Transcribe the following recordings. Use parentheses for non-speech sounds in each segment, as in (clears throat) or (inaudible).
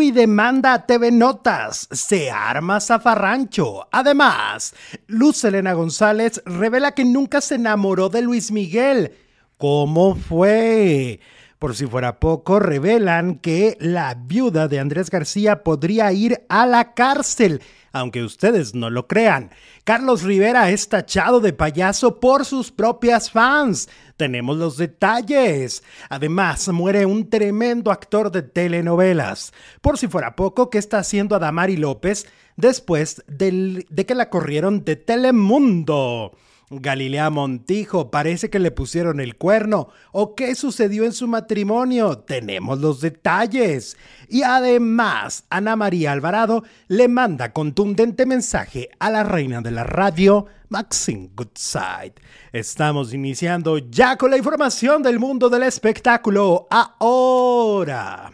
Piwi demanda a TV Notas, se arma zafarrancho. Además, Luz Elena González revela que nunca se enamoró de Luis Miguel. ¿Cómo fue? Por si fuera poco, revelan que la viuda de Andrés García podría ir a la cárcel, aunque ustedes no lo crean. Carlos Rivera es tachado de payaso por sus propias fans. Tenemos los detalles. Además, muere un tremendo actor de telenovelas. Por si fuera poco, ¿qué está haciendo Adamari López después de que la corrieron de Telemundo? Galilea Montijo, parece que le pusieron el cuerno. ¿O qué sucedió en su matrimonio? Tenemos los detalles. Y además, Ana María Alvarado le manda contundente mensaje a la reina de la radio, Maxine Goodside. Estamos iniciando ya con la información del mundo del espectáculo. Ahora.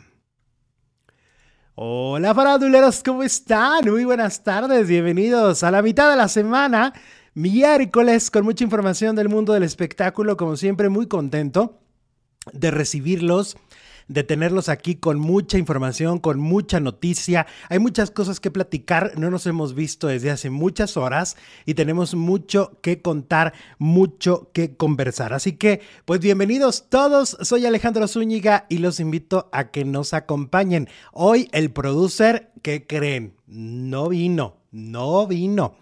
Hola faraduleros, ¿cómo están? Muy buenas tardes, bienvenidos a la mitad de la semana miércoles con mucha información del mundo del espectáculo, como siempre muy contento de recibirlos de tenerlos aquí con mucha información, con mucha noticia. Hay muchas cosas que platicar, no nos hemos visto desde hace muchas horas y tenemos mucho que contar, mucho que conversar. Así que, pues bienvenidos todos, soy Alejandro Zúñiga y los invito a que nos acompañen. Hoy el producer, ¿qué creen? No vino, no vino.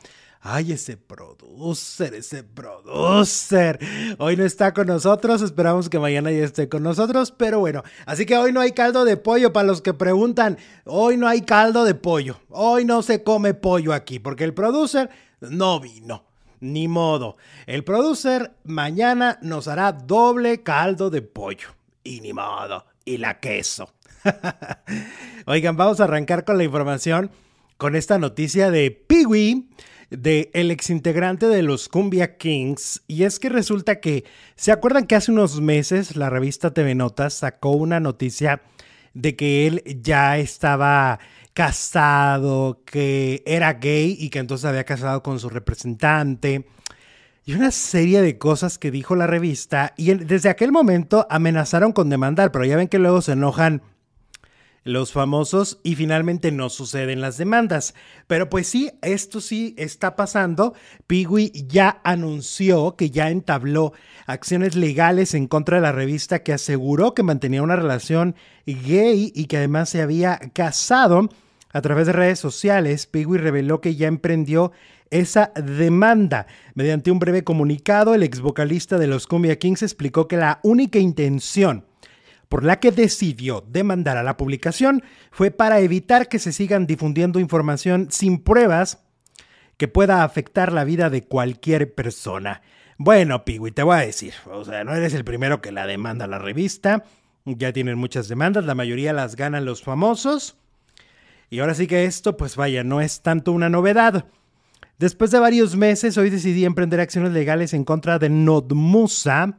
Ay, ese producer, ese producer. Hoy no está con nosotros, esperamos que mañana ya esté con nosotros, pero bueno, así que hoy no hay caldo de pollo para los que preguntan, hoy no hay caldo de pollo, hoy no se come pollo aquí, porque el producer no vino. Ni modo. El producer mañana nos hará doble caldo de pollo. Y ni modo. Y la queso. (laughs) Oigan, vamos a arrancar con la información con esta noticia de Piwi de el exintegrante de los Cumbia Kings y es que resulta que se acuerdan que hace unos meses la revista TV Notas sacó una noticia de que él ya estaba casado, que era gay y que entonces había casado con su representante y una serie de cosas que dijo la revista y desde aquel momento amenazaron con demandar, pero ya ven que luego se enojan los famosos y finalmente no suceden las demandas. Pero pues sí, esto sí está pasando. Pigui ya anunció que ya entabló acciones legales en contra de la revista que aseguró que mantenía una relación gay y que además se había casado. A través de redes sociales, Pigui reveló que ya emprendió esa demanda. Mediante un breve comunicado, el ex vocalista de los Cumbia Kings explicó que la única intención por la que decidió demandar a la publicación fue para evitar que se sigan difundiendo información sin pruebas que pueda afectar la vida de cualquier persona. Bueno, Piwi, te voy a decir, o sea, no eres el primero que la demanda la revista, ya tienen muchas demandas, la mayoría las ganan los famosos, y ahora sí que esto, pues vaya, no es tanto una novedad. Después de varios meses, hoy decidí emprender acciones legales en contra de Nodmusa,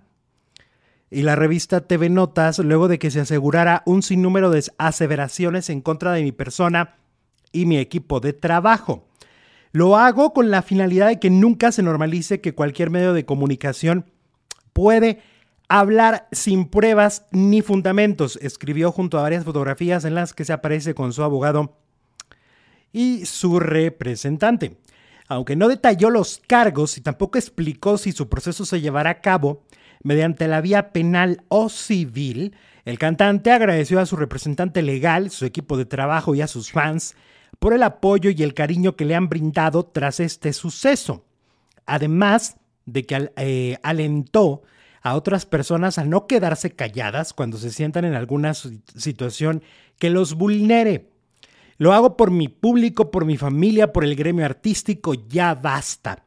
y la revista TV Notas luego de que se asegurara un sinnúmero de aseveraciones en contra de mi persona y mi equipo de trabajo. Lo hago con la finalidad de que nunca se normalice que cualquier medio de comunicación puede hablar sin pruebas ni fundamentos, escribió junto a varias fotografías en las que se aparece con su abogado y su representante. Aunque no detalló los cargos y tampoco explicó si su proceso se llevará a cabo, mediante la vía penal o civil, el cantante agradeció a su representante legal, su equipo de trabajo y a sus fans por el apoyo y el cariño que le han brindado tras este suceso. Además de que eh, alentó a otras personas a no quedarse calladas cuando se sientan en alguna situación que los vulnere. Lo hago por mi público, por mi familia, por el gremio artístico, ya basta.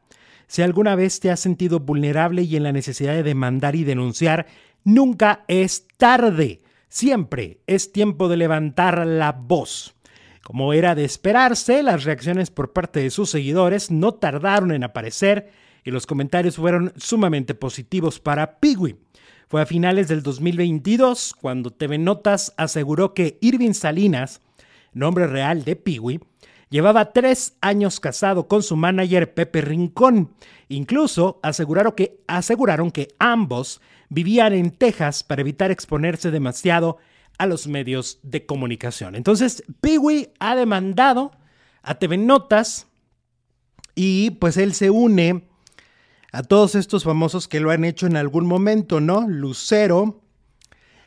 Si alguna vez te has sentido vulnerable y en la necesidad de demandar y denunciar, nunca es tarde. Siempre es tiempo de levantar la voz. Como era de esperarse, las reacciones por parte de sus seguidores no tardaron en aparecer y los comentarios fueron sumamente positivos para Piwi. Fue a finales del 2022 cuando TV Notas aseguró que Irving Salinas, nombre real de Piwi, Llevaba tres años casado con su manager Pepe Rincón. Incluso aseguraron que, aseguraron que ambos vivían en Texas para evitar exponerse demasiado a los medios de comunicación. Entonces, Piwi ha demandado a TV Notas y pues él se une a todos estos famosos que lo han hecho en algún momento, ¿no? Lucero,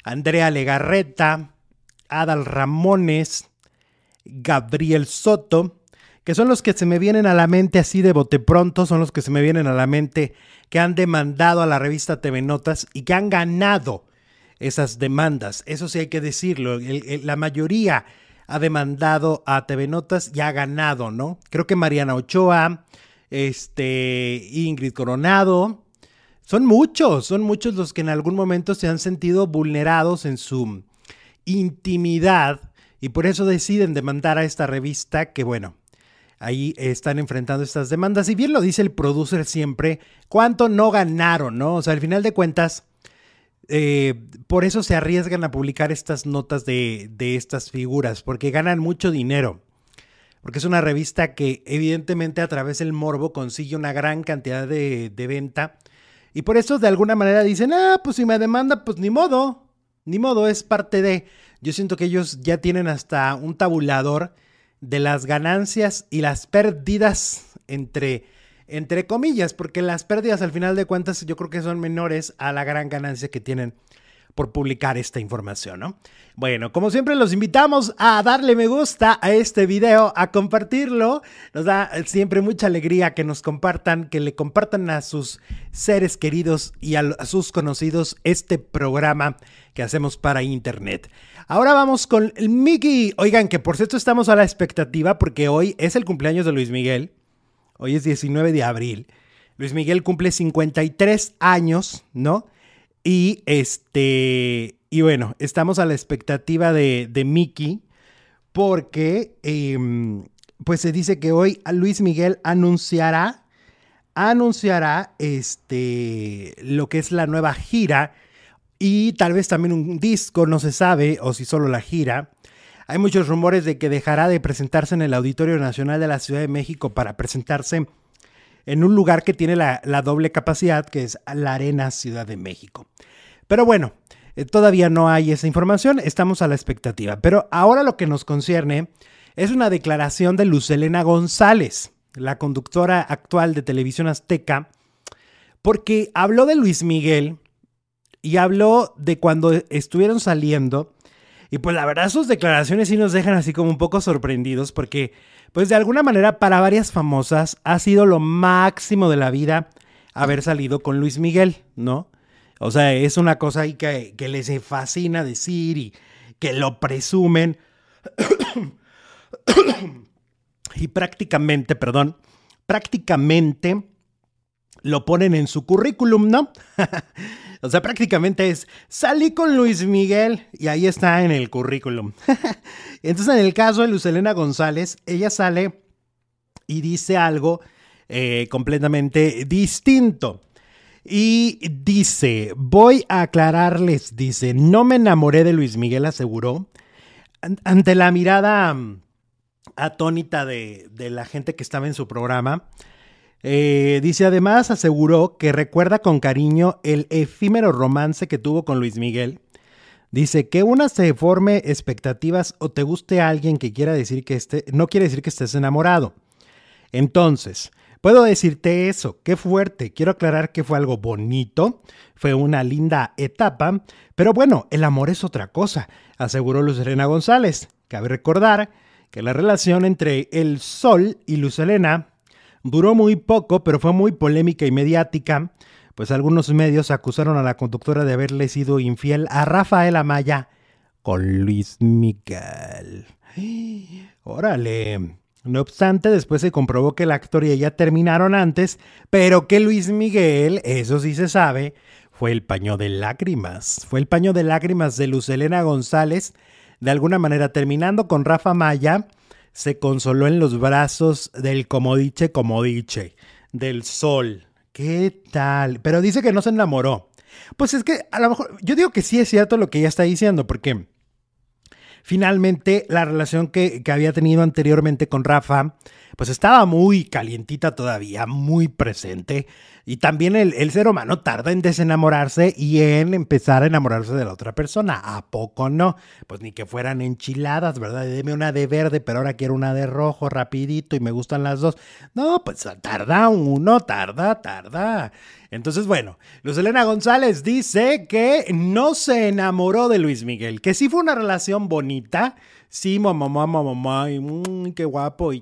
Andrea Legarreta, Adal Ramones, Gabriel Soto, que son los que se me vienen a la mente así de bote pronto, son los que se me vienen a la mente que han demandado a la revista TV Notas y que han ganado esas demandas. Eso sí hay que decirlo. la mayoría ha demandado a TV Notas y ha ganado, ¿no? Creo que Mariana Ochoa, este, Ingrid Coronado, son muchos, son muchos los que en algún momento se han sentido vulnerados en su intimidad y por eso deciden demandar a esta revista que, bueno, ahí están enfrentando estas demandas. Y bien lo dice el producer siempre, ¿cuánto no ganaron, no? O sea, al final de cuentas, eh, por eso se arriesgan a publicar estas notas de, de estas figuras, porque ganan mucho dinero. Porque es una revista que evidentemente a través del morbo consigue una gran cantidad de, de venta. Y por eso de alguna manera dicen, ah, pues si me demanda, pues ni modo, ni modo, es parte de... Yo siento que ellos ya tienen hasta un tabulador de las ganancias y las pérdidas entre, entre comillas, porque las pérdidas al final de cuentas yo creo que son menores a la gran ganancia que tienen por publicar esta información, ¿no? Bueno, como siempre los invitamos a darle me gusta a este video, a compartirlo. Nos da siempre mucha alegría que nos compartan, que le compartan a sus seres queridos y a, sus conocidos este programa que hacemos para internet. Ahora vamos con el Mickey. Oigan, que por cierto estamos a la expectativa porque hoy es el cumpleaños de Luis Miguel. Hoy es 19 de abril. Luis Miguel cumple 53 años, ¿no? Y este, y bueno, estamos a la expectativa de, Mickey porque em, pues se dice que hoy Luis Miguel anunciará, anunciará este, lo que es la nueva gira y tal vez también un disco, no se sabe, o si solo la gira. Hay muchos rumores de que dejará de presentarse en el Auditorio Nacional de la Ciudad de México para presentarse en un lugar que tiene la, doble capacidad, que es la Arena Ciudad de México. Pero bueno, eh, todavía no hay esa información, estamos a la expectativa. Pero ahora lo que nos concierne es una declaración de Luz Elena González, la conductora actual de Televisión Azteca, porque habló de Luis Miguel y habló de cuando estuvieron saliendo. Y pues la verdad sus declaraciones sí nos dejan así como un poco sorprendidos porque pues de alguna manera para varias famosas ha sido lo máximo de la vida haber salido con Luis Miguel, ¿no? O sea, es una cosa ahí que, que les fascina decir y que lo presumen. (coughs) y prácticamente, perdón, prácticamente lo ponen en su currículum, ¿no? (laughs) o sea, prácticamente es, salí con Luis Miguel y ahí está en el currículum. (laughs) Entonces, en el caso de Luz Elena González, ella sale y dice algo eh, completamente distinto. Y dice, voy a aclararles, dice, no me enamoré de Luis Miguel, aseguró, ante la mirada mm, atónita de, de la gente que estaba en su programa. Eh, dice además, aseguró que recuerda con cariño el efímero romance que tuvo con Luis Miguel. Dice que una se forme expectativas o te guste alguien que quiera decir que esté, no quiere decir que estés enamorado. Entonces, puedo decirte eso, qué fuerte. Quiero aclarar que fue algo bonito, fue una linda etapa, pero bueno, el amor es otra cosa, aseguró Luz Elena González. Cabe recordar que la relación entre el Sol y Luz Elena Duró muy poco, pero fue muy polémica y mediática, pues algunos medios acusaron a la conductora de haberle sido infiel a Rafael Amaya con Luis Miguel. Órale. No obstante, después se comprobó que el actor y ella terminaron antes, pero que Luis Miguel, eso sí se sabe, fue el paño de lágrimas. Fue el paño de lágrimas de Luz Elena González, de alguna manera terminando con Rafa Maya se consoló en los brazos del comodiche comodiche, del sol. ¿Qué tal? Pero dice que no se enamoró. Pues es que a lo mejor, yo digo que sí es cierto lo que ella está diciendo, porque finalmente la relación que, que había tenido anteriormente con Rafa, pues estaba muy calientita todavía, muy presente. Y también el, ser humano tarda en desenamorarse y en empezar a enamorarse de la otra persona. ¿A poco no? Pues ni que fueran enchiladas, ¿verdad? Deme una de verde, pero ahora quiero una de rojo rapidito y me gustan las dos. No, pues tarda uno, tarda, tarda. Entonces, bueno, Luz Elena González dice que no se enamoró de Luis Miguel, que sí fue una relación bonita. Sí, mamá, mamá, mamá, y mmm, qué guapo, y,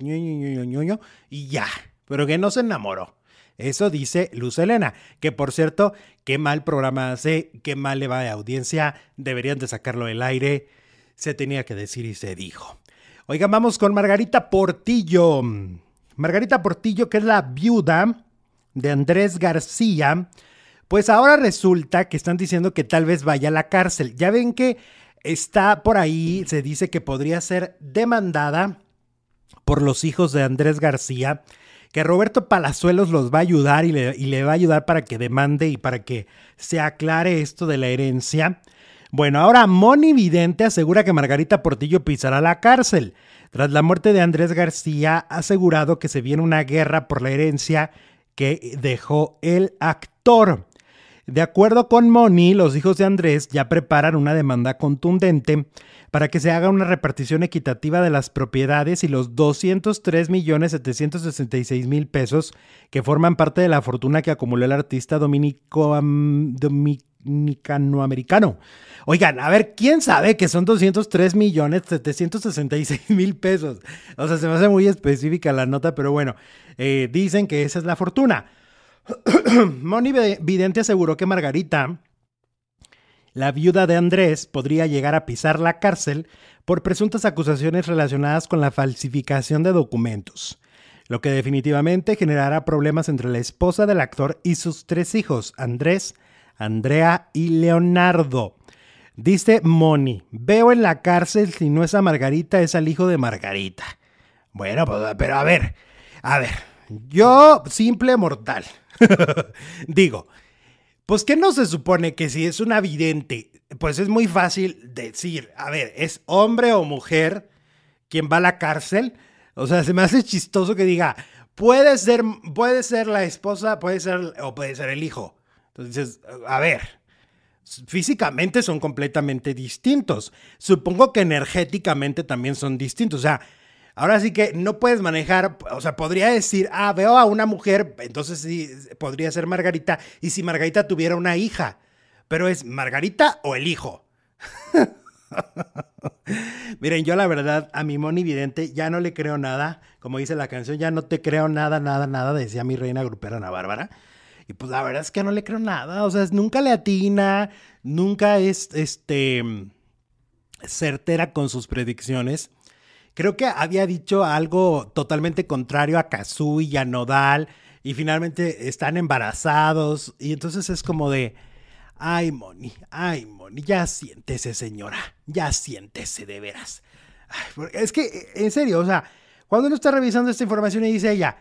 y ya, pero que no se enamoró. Eso dice Luz Elena, que por cierto, qué mal programa hace, qué mal le va de audiencia, deberían de sacarlo del aire, se tenía que decir y se dijo. Oigan, vamos con Margarita Portillo. Margarita Portillo, que es la viuda de Andrés García, pues ahora resulta que están diciendo que tal vez vaya a la cárcel. Ya ven que está por ahí, se dice que podría ser demandada por los hijos de Andrés García que Roberto Palazuelos los va a ayudar y le, va a ayudar para que demande y para que se aclare esto de la herencia. Bueno, ahora Moni Vidente asegura que Margarita Portillo pisará la cárcel. Tras la muerte de Andrés García, ha asegurado que se viene una guerra por la herencia que dejó el actor. De acuerdo con Moni, los hijos de Andrés ya preparan una demanda contundente para que se haga una repartición equitativa de las propiedades y los 203 millones 766 mil pesos que forman parte de la fortuna que acumuló el artista dominico, dominicano-americano. Oigan, a ver, ¿quién sabe que son 203 millones 766 mil pesos? O sea, se me hace muy específica la nota, pero bueno, eh, dicen que esa es la fortuna. (clears throat) Moni Vidente aseguró que Margarita la viuda de Andrés podría llegar a pisar la cárcel por presuntas acusaciones relacionadas con la falsificación de documentos, lo que definitivamente generará problemas entre la esposa del actor y sus tres hijos, Andrés, Andrea y Leonardo. Dice Moni, veo en la cárcel si no es a Margarita, es al hijo de Margarita. Bueno, pues, pero a ver, a ver, yo, simple mortal, (laughs) digo, pues que no se supone que si es una vidente, pues es muy fácil decir, a ver, ¿es hombre o mujer quien va a la cárcel? O sea, se me hace chistoso que diga, puede ser, puede ser la esposa, puede ser, o puede ser el hijo. Entonces, a ver, físicamente son completamente distintos. Supongo que energéticamente también son distintos. O sea, Ahora sí que no puedes manejar, o sea, podría decir, ah, veo a una mujer, entonces sí, podría ser Margarita, y si Margarita tuviera una hija, pero es Margarita o el hijo. (laughs) Miren, yo la verdad a mi Moni Vidente ya no le creo nada, como dice la canción, ya no te creo nada, nada, nada, decía mi reina grupera Ana Bárbara. Y pues la verdad es que no le creo nada, o sea, nunca le atina, nunca es este certera con sus predicciones. Creo que había dicho algo totalmente contrario a Kazui y a Nodal y finalmente están embarazados y entonces es como de, ay Moni, ay Moni, ya siéntese señora, ya siéntese de veras. es que, en serio, o sea, cuando uno está revisando esta información y dice ella,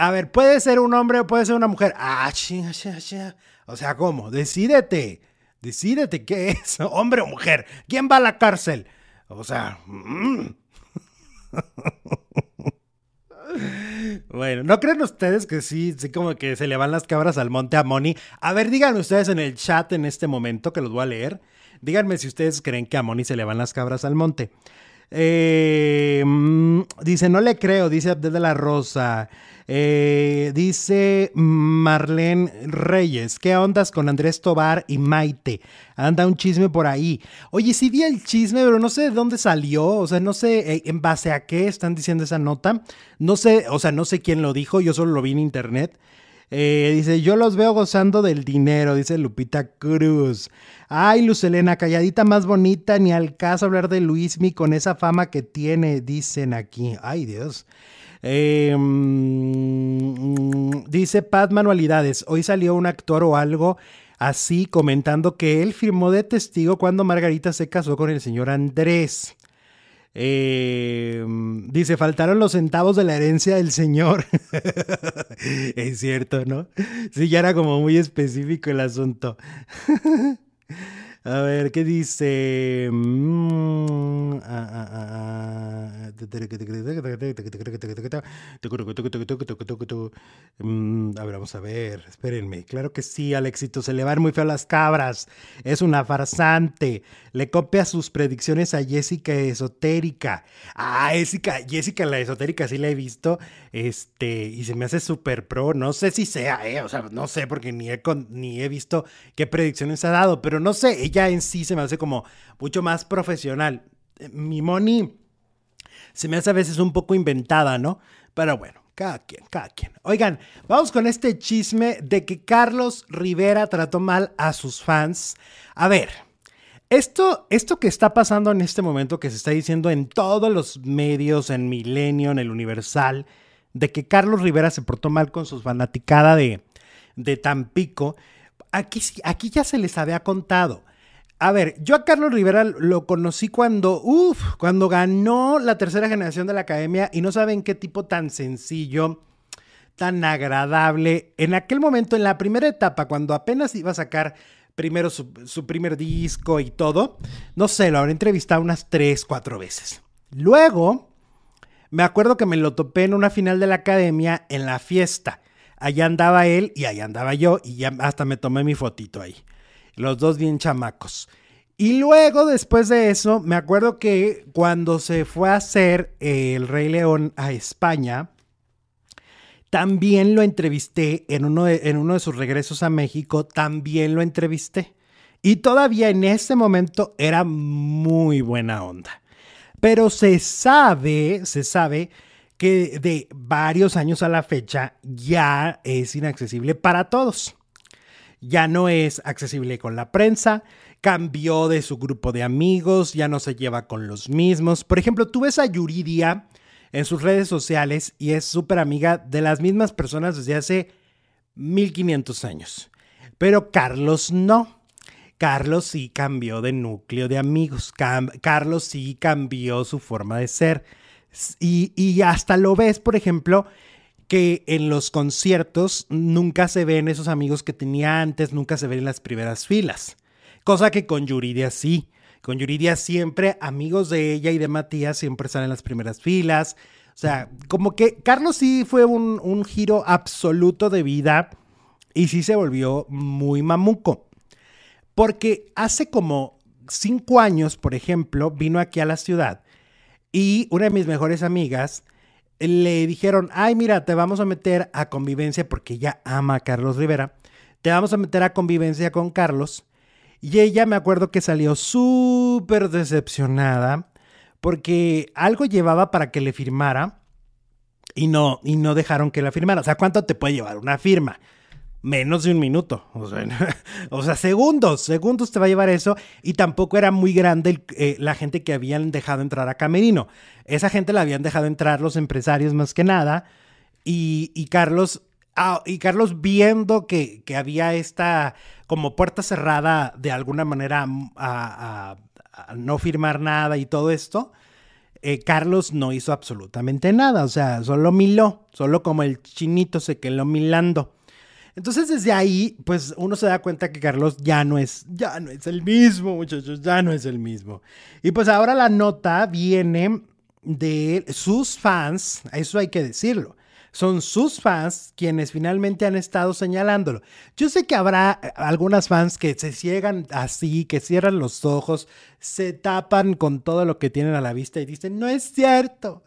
a ver, puede ser un hombre o puede ser una mujer. Ah, chinga, chinga, O sea, ¿cómo? Decídete. Decídete qué es, (laughs) hombre o mujer. ¿Quién va a la cárcel? O sea, mmm, Bueno, ¿no creen ustedes que sí, sí como que se le van las cabras al monte a Moni? A ver, díganme ustedes en el chat en este momento que los voy a leer. Díganme si ustedes creen que a Moni se le van las cabras al monte. Eh, mm, dice, no le creo, dice Abdel de la Rosa. Eh, dice Marlene Reyes, ¿qué ondas con Andrés Tobar y Maite? Anda un chisme por ahí. Oye, sí vi el chisme, pero no sé de dónde salió, o sea, no sé eh, en base a qué están diciendo esa nota. No sé, o sea, no sé quién lo dijo, yo solo lo vi en internet. Eh, dice, yo los veo gozando del dinero, dice Lupita Cruz. Ay, Luz Elena, calladita más bonita, ni al caso hablar de Luismi con esa fama que tiene, dicen aquí. Ay, Dios. Mm, dice Pat Manualidades, hoy salió un actor o algo así comentando que él firmó de testigo cuando Margarita se casó con el señor Andrés. Eh, dice, faltaron los centavos de la herencia del señor. (laughs) es cierto, ¿no? Sí, ya era como muy específico el asunto. (laughs) A ver, ¿qué dice? Mm, ah, ah, ah, Mm, a ver, vamos a ver, espérenme. Claro que sí, al éxito se le van muy feo las cabras. Es una farsante. Le copia sus predicciones a Jessica Esotérica. Ah, Jessica, Jessica la Esotérica sí la he visto. Este, y se me hace súper pro. No sé si sea, eh, o sea, no sé, porque ni he, ni he visto qué predicciones ha dado, pero no sé, ella en sí se me hace como mucho más profesional. Mi Moni se me hace a veces un poco inventada, ¿no? Pero bueno, cada quien, cada quien. Oigan, vamos con este chisme de que Carlos Rivera trató mal a sus fans. A ver, esto, esto que está pasando en este momento, que se está diciendo en todos los medios, en Milenio, en el Universal, de que Carlos Rivera se portó mal con sus fanaticada de, de Tampico, aquí, aquí ya se les había contado. A ver, yo a Carlos Rivera lo conocí cuando, uff, cuando ganó la tercera generación de la academia y no saben qué tipo tan sencillo, tan agradable. En aquel momento, en la primera etapa, cuando apenas iba a sacar primero su, primer disco y todo, no sé, lo habré entrevistado unas tres, cuatro veces. Luego, me acuerdo que me lo topé en una final de la academia en la fiesta. Allá andaba él y allá andaba yo y ya hasta me tomé mi fotito ahí los dos bien chamacos. Y luego, después de eso, me acuerdo que cuando se fue a hacer El Rey León a España, también lo entrevisté en uno, de, en uno de sus regresos a México, también lo entrevisté. Y todavía en ese momento era muy buena onda. Pero se sabe, se sabe que de varios años a la fecha ya es inaccesible para todos ya no es accesible con la prensa, cambió de su grupo de amigos, ya no se lleva con los mismos. Por ejemplo, tú ves a Yuridia en sus redes sociales y es súper amiga de las mismas personas desde hace 1500 años. Pero Carlos no. Carlos sí cambió de núcleo de amigos. Carlos sí cambió su forma de ser. Y, y hasta lo ves, por ejemplo, que en los conciertos nunca se ven esos amigos que tenía antes, nunca se ven en las primeras filas. Cosa que con Yuridia sí. Con Yuridia siempre amigos de ella y de Matías siempre están en las primeras filas. O sea, como que Carlos sí fue un, un giro absoluto de vida y sí se volvió muy mamuco. Porque hace como cinco años, por ejemplo, vino aquí a la ciudad y una de mis mejores amigas le dijeron, ay, mira, te vamos a meter a convivencia porque ella ama a Carlos Rivera. Te vamos a meter a convivencia con Carlos. Y ella me acuerdo que salió súper decepcionada porque algo llevaba para que le firmara y no, y no dejaron que la firmara. O sea, ¿cuánto te puede llevar una firma? Menos de un minuto. (laughs) O sea, segundos, segundos te va a llevar eso. Y tampoco era muy grande eh, la gente que habían dejado entrar a Camerino. Esa gente la habían dejado entrar los empresarios más que nada. Y, Carlos, ah, y Carlos viendo que, había esta como puerta cerrada de alguna manera a, no firmar nada y todo esto. Eh, Carlos no hizo absolutamente nada, o sea, solo miló, solo como el chinito se quedó milando. Entonces desde ahí, pues uno se da cuenta que Carlos ya no es, ya no es el mismo, muchachos, ya no es el mismo. Y pues ahora la nota viene de sus fans, eso hay que decirlo son sus fans quienes finalmente han estado señalándolo. Yo sé que habrá eh, algunas fans que se ciegan así, que cierran los ojos, se tapan con todo lo que tienen a la vista y dicen, no es cierto,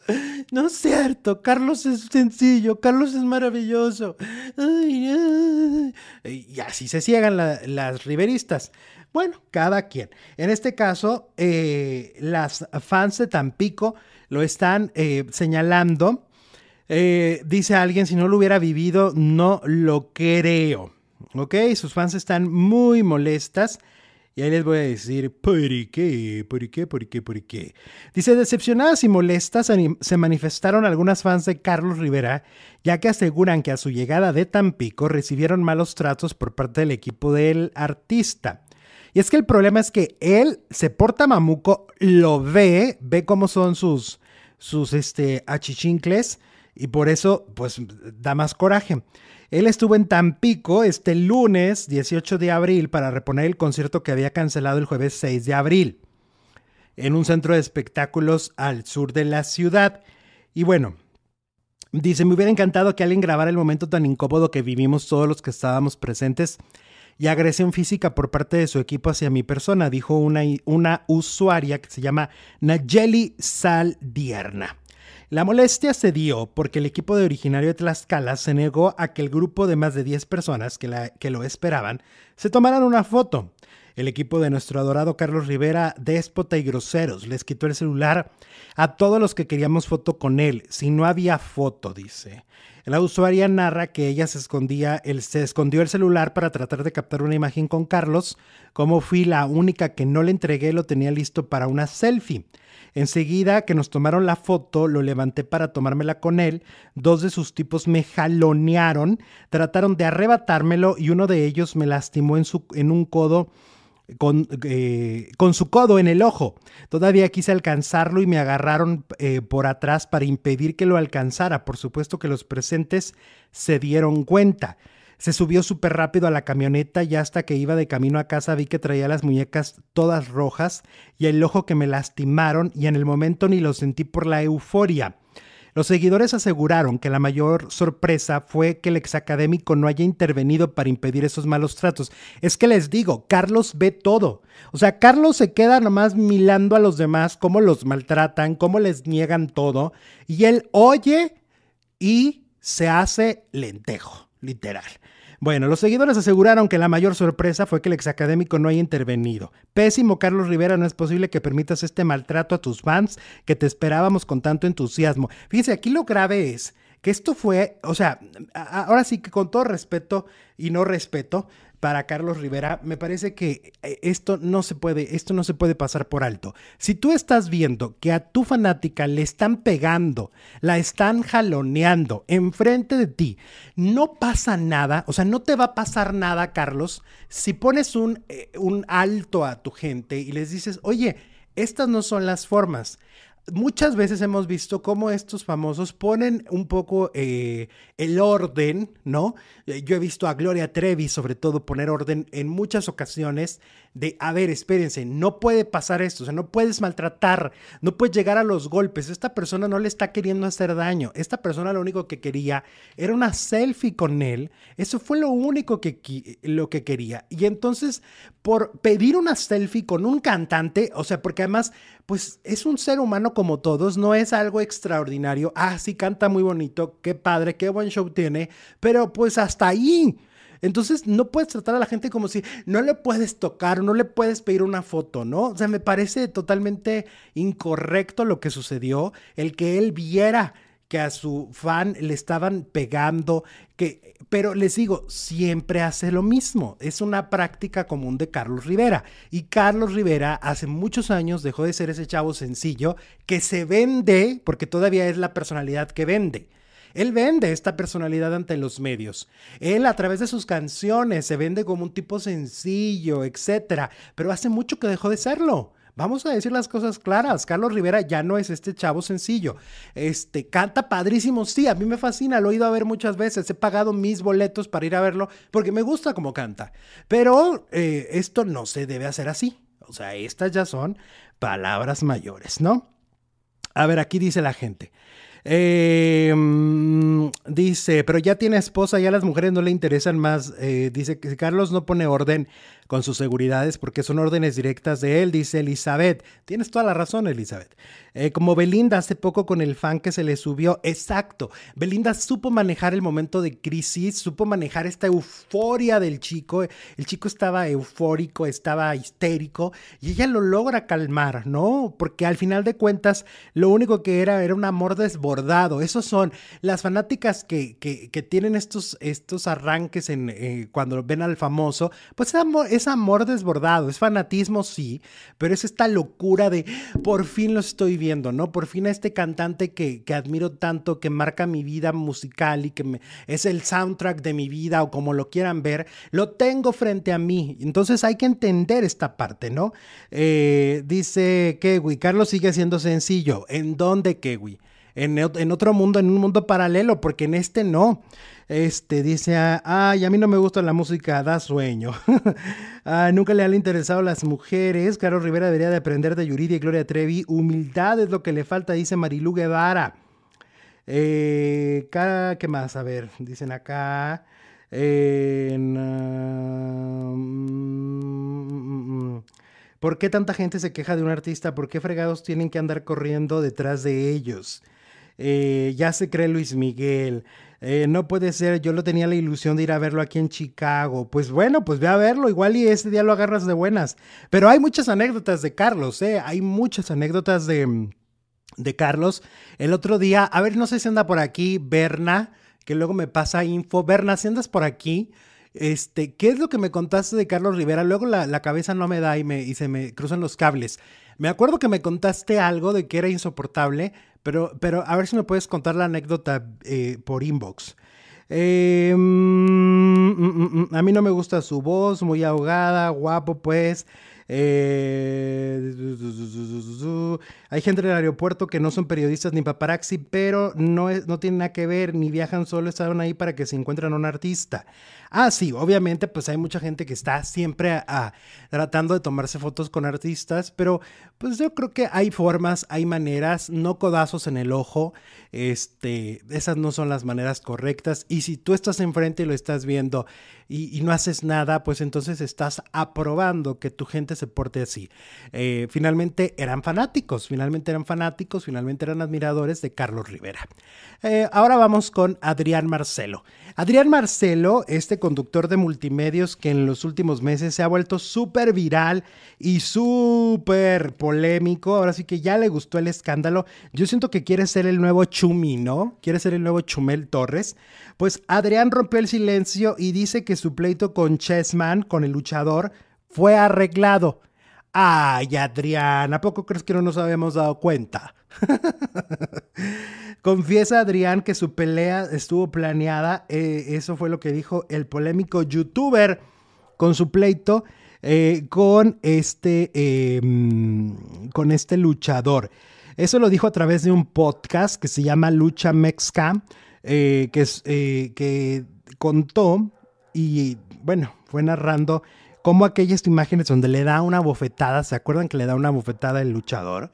no es cierto, Carlos es sencillo, Carlos es maravilloso. Y así se ciegan las riveristas. Bueno, cada quien. En este caso, eh, las fans de Tampico lo están eh, señalando eh, dice alguien, si no lo hubiera vivido, no lo creo. ¿Ok? Sus fans están muy molestas. Y ahí les voy a decir, ¿por qué? ¿Por qué? ¿Por qué? ¿Por qué? Dice, decepcionadas y molestas se manifestaron algunas fans de Carlos Rivera, ya que aseguran que a su llegada de Tampico recibieron malos tratos por parte del equipo del artista. Y es que el problema es que él se porta mamuco, lo ve, ve cómo son sus, sus este, achichincles, y por eso, pues, da más coraje. Él estuvo en Tampico este lunes 18 de abril para reponer el concierto que había cancelado el jueves 6 de abril. en un centro de espectáculos al sur de la ciudad. Y bueno, dice, me hubiera encantado que alguien grabara el momento tan incómodo que vivimos todos los que estábamos presentes y agresión física por parte de su equipo hacia mi persona, dijo una, una usuaria que se llama Nayeli Saldierna. La molestia se dio porque el equipo de originario de Tlaxcala se negó a que el grupo de más de 10 personas que, que lo esperaban se tomaran una foto. El equipo de nuestro adorado Carlos Rivera, déspota y groseros, les quitó el celular a todos los que queríamos foto con él. Si no había foto, dice. La usuaria narra que ella se escondía, el, se escondió el celular para tratar de captar una imagen con Carlos. Como fui la única que no le entregué, lo tenía listo para una selfie. Enseguida que nos tomaron la foto, lo levanté para tomármela con él. Dos de sus tipos me jalonearon, trataron de arrebatármelo y uno de ellos me lastimó en, su, en un codo con, eh, con, su codo en el ojo. Todavía quise alcanzarlo y me agarraron eh, por atrás para impedir que lo alcanzara. Por supuesto que los presentes se dieron cuenta. Se subió súper rápido a la camioneta y hasta que iba de camino a casa vi que traía las muñecas todas rojas y el ojo que me lastimaron y en el momento ni lo sentí por la euforia. Los seguidores aseguraron que la mayor sorpresa fue que el exacadémico no haya intervenido para impedir esos malos tratos. Es que les digo, Carlos ve todo. O sea, Carlos se queda nomás milando a los demás, cómo los maltratan, cómo les niegan todo, y él oye y se hace lentejo, literal. Bueno, los seguidores aseguraron que la mayor sorpresa fue que el exacadémico no haya intervenido. Pésimo, Carlos Rivera, no es posible que permitas este maltrato a tus fans que te esperábamos con tanto entusiasmo. Fíjense, aquí lo grave es que esto fue, o sea, ahora sí que con todo respeto y no respeto, para Carlos Rivera, me parece que eh, esto no se puede, esto no se puede pasar por alto. Si tú estás viendo que a tu fanática le están pegando, la están jaloneando enfrente de ti, no pasa nada, o sea, no te va a pasar nada, Carlos, si pones un, eh, un alto a tu gente y les dices, oye, estas no son las formas muchas veces hemos visto cómo estos famosos ponen un poco eh, el orden, ¿no? Eh, yo he visto a Gloria Trevi, sobre todo, poner orden en muchas ocasiones de, a ver, espérense, no puede pasar esto, o sea, no puedes maltratar, no puedes llegar a los golpes, esta persona no le está queriendo hacer daño, esta persona lo único que quería era una selfie con él, eso fue lo único que, lo que quería. Y entonces, por pedir una selfie con un cantante, o sea, porque además, pues es un ser humano como todos, no es algo extraordinario, ah, sí canta muy bonito, qué padre, qué buen show tiene, pero pues hasta ahí. Entonces no puedes tratar a la gente como si no le puedes tocar, no le puedes pedir una foto, ¿no? O sea, me parece totalmente incorrecto lo que sucedió, el que él viera que a su fan le estaban pegando, que, pero les digo, siempre hace lo mismo. Es una práctica común de Carlos Rivera. Y Carlos Rivera hace muchos años dejó de ser ese chavo sencillo que se vende, porque todavía es la personalidad que vende. Él vende esta personalidad ante los medios. Él a través de sus canciones se vende como un tipo sencillo, etcétera, pero hace mucho que dejó de serlo. Vamos a decir las cosas claras. Carlos Rivera ya no es este chavo sencillo. Este canta padrísimo. Sí, a mí me fascina. Lo he ido a ver muchas veces. He pagado mis boletos para ir a verlo porque me gusta cómo canta. Pero eh, esto no se debe hacer así. O sea, estas ya son palabras mayores, ¿no? A ver, aquí dice la gente. Mm, dice, pero ya tiene esposa, ya las mujeres no le interesan más. Eh, dice que Carlos no pone orden con sus seguridades porque son órdenes directas de él, dice Elizabeth. Tienes toda la razón, Elizabeth. Eh, como Belinda hace poco con el fan que se le subió. Exacto. Belinda supo manejar el momento de crisis, supo manejar esta euforia del chico. El chico estaba eufórico, estaba histérico y ella lo logra calmar, ¿no? Porque al final de cuentas lo único que era era un amor desbordado. Esos son las fanáticas que, que, tienen estos, estos arranques en, eh, cuando ven al famoso. Pues es amor, es amor desbordado, es fanatismo, sí, pero es esta locura de por fin lo estoy viendo, ¿no? Por fin a este cantante que, que admiro tanto, que marca mi vida musical y que me, es el soundtrack de mi vida o como lo quieran ver, lo tengo frente a mí. Entonces hay que entender esta parte, ¿no? Eh, dice Kewi, Carlos sigue siendo sencillo. ¿En dónde, Kewi? En, otro mundo, en un mundo paralelo, porque en este no. Este dice, ay, a mí no me gusta la música, da sueño. (laughs) nunca le han interesado las mujeres. Carlos Rivera debería de aprender de Yuridia y Gloria Trevi. Humildad es lo que le falta, dice Marilu Guevara. Eh, ¿Qué más? A ver, dicen acá. Mm, ¿Por qué tanta gente se queja de un artista? ¿Por qué fregados tienen que andar corriendo detrás de ellos? Eh, ya se cree Luis Miguel. Eh, no puede ser, yo lo tenía la ilusión de ir a verlo aquí en Chicago. Pues bueno, pues ve a verlo, igual y ese día lo agarras de buenas. Pero hay muchas anécdotas de Carlos, ¿eh? Hay muchas anécdotas de, de Carlos. El otro día, a ver, no sé si anda por aquí Berna, que luego me pasa info. Berna, si andas por aquí, este, ¿qué es lo que me contaste de Carlos Rivera? Luego la, cabeza no me da y, me, y se me cruzan los cables. Me acuerdo que me contaste algo de que era insoportable, pero, pero a ver si me puedes contar la anécdota eh, por inbox. Eh, mm, mm, mm, a mí no me gusta su voz, muy ahogada, guapo pues. Eh, hay gente en el aeropuerto que no son periodistas ni paparazzi, pero no, es, no tienen nada que ver, ni viajan solo, estaban ahí para que se encuentren un artista. Ah, sí, obviamente, pues hay mucha gente que está siempre tratando de tomarse fotos con artistas, pero pues yo creo que hay formas, hay maneras, no codazos en el ojo, este, esas no son las maneras correctas. Y si tú estás enfrente y lo estás viendo y, no haces nada, pues entonces estás aprobando que tu gente se porte así. Eh, finalmente eran fanáticos, finalmente eran fanáticos, finalmente eran admiradores de Carlos Rivera. Eh, ahora vamos con Adrián Marcelo. Adrián Marcelo, este conductor de multimedios que en los últimos meses se ha vuelto súper viral y súper polémico. Ahora sí que ya le gustó el escándalo. Yo siento que quiere ser el nuevo Chumi, ¿no? Quiere ser el nuevo Chumel Torres. Pues Adrián rompió el silencio y dice que su pleito con Chessman, con el luchador, fue arreglado. Ay, Adrián, ¿a poco crees que no nos habíamos dado cuenta? (laughs) Confiesa Adrián que su pelea estuvo planeada. Eh, eso fue lo que dijo el polémico youtuber con su pleito eh, con, este, em, con este luchador. Eso lo dijo a través de un podcast que se llama Lucha Mexica, eh, que contó y, bueno, fue narrando cómo aquellas imágenes donde le da una bofetada, ¿se acuerdan que le da una bofetada el luchador?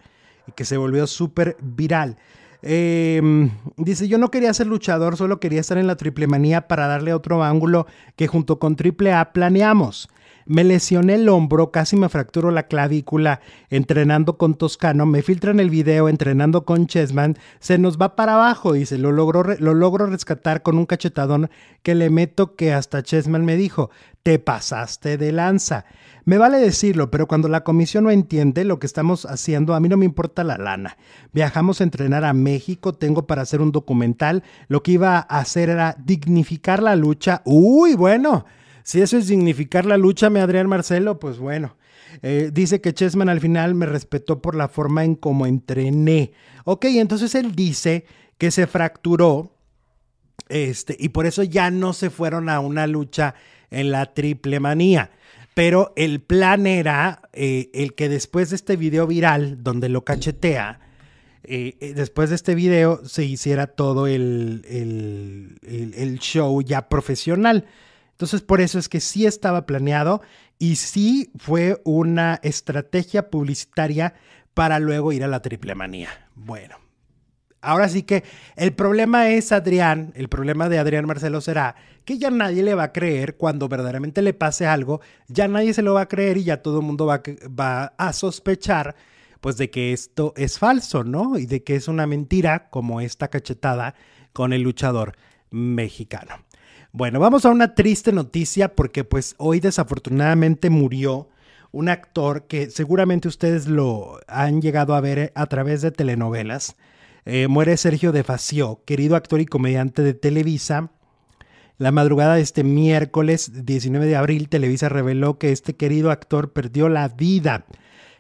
Y que se volvió súper viral. Em, dice, yo no quería ser luchador, solo quería estar en la triple manía para darle otro ángulo que junto con triple A planeamos. Me lesioné el hombro, casi me fracturó la clavícula entrenando con Toscano, me filtran el video entrenando con Chessman, se nos va para abajo, dice, lo logro, lo logro rescatar con un cachetadón que le meto que hasta Chessman me dijo, te pasaste de lanza. Me vale decirlo, pero cuando la comisión no entiende lo que estamos haciendo, a mí no me importa la lana. Viajamos a entrenar a México, tengo para hacer un documental, lo que iba a hacer era dignificar la lucha. Uy, bueno, si eso es dignificar la lucha, me Adrián Marcelo, pues bueno. Eh, dice que Chessman al final me respetó por la forma en cómo entrené. Ok, entonces él dice que se fracturó este, y por eso ya no se fueron a una lucha en la triple manía. Pero el plan era eh, el que después de este video viral, donde lo cachetea, eh, después de este video se hiciera todo el, el show ya profesional. Entonces, por eso es que sí estaba planeado y sí fue una estrategia publicitaria para luego ir a la triple manía. Bueno, ahora sí que el problema es Adrián, el problema de Adrián Marcelo será que ya nadie le va a creer cuando verdaderamente le pase algo, ya nadie se lo va a creer y ya todo el mundo va, va a sospechar pues de que esto es falso, ¿no? Y de que es una mentira como esta cachetada con el luchador mexicano. Bueno, vamos a una triste noticia porque pues hoy desafortunadamente murió un actor que seguramente ustedes lo han llegado a ver a través de telenovelas. Eh, muere Sergio de Facio, querido actor y comediante de Televisa. La madrugada de este miércoles 19 de abril, Televisa reveló que este querido actor perdió la vida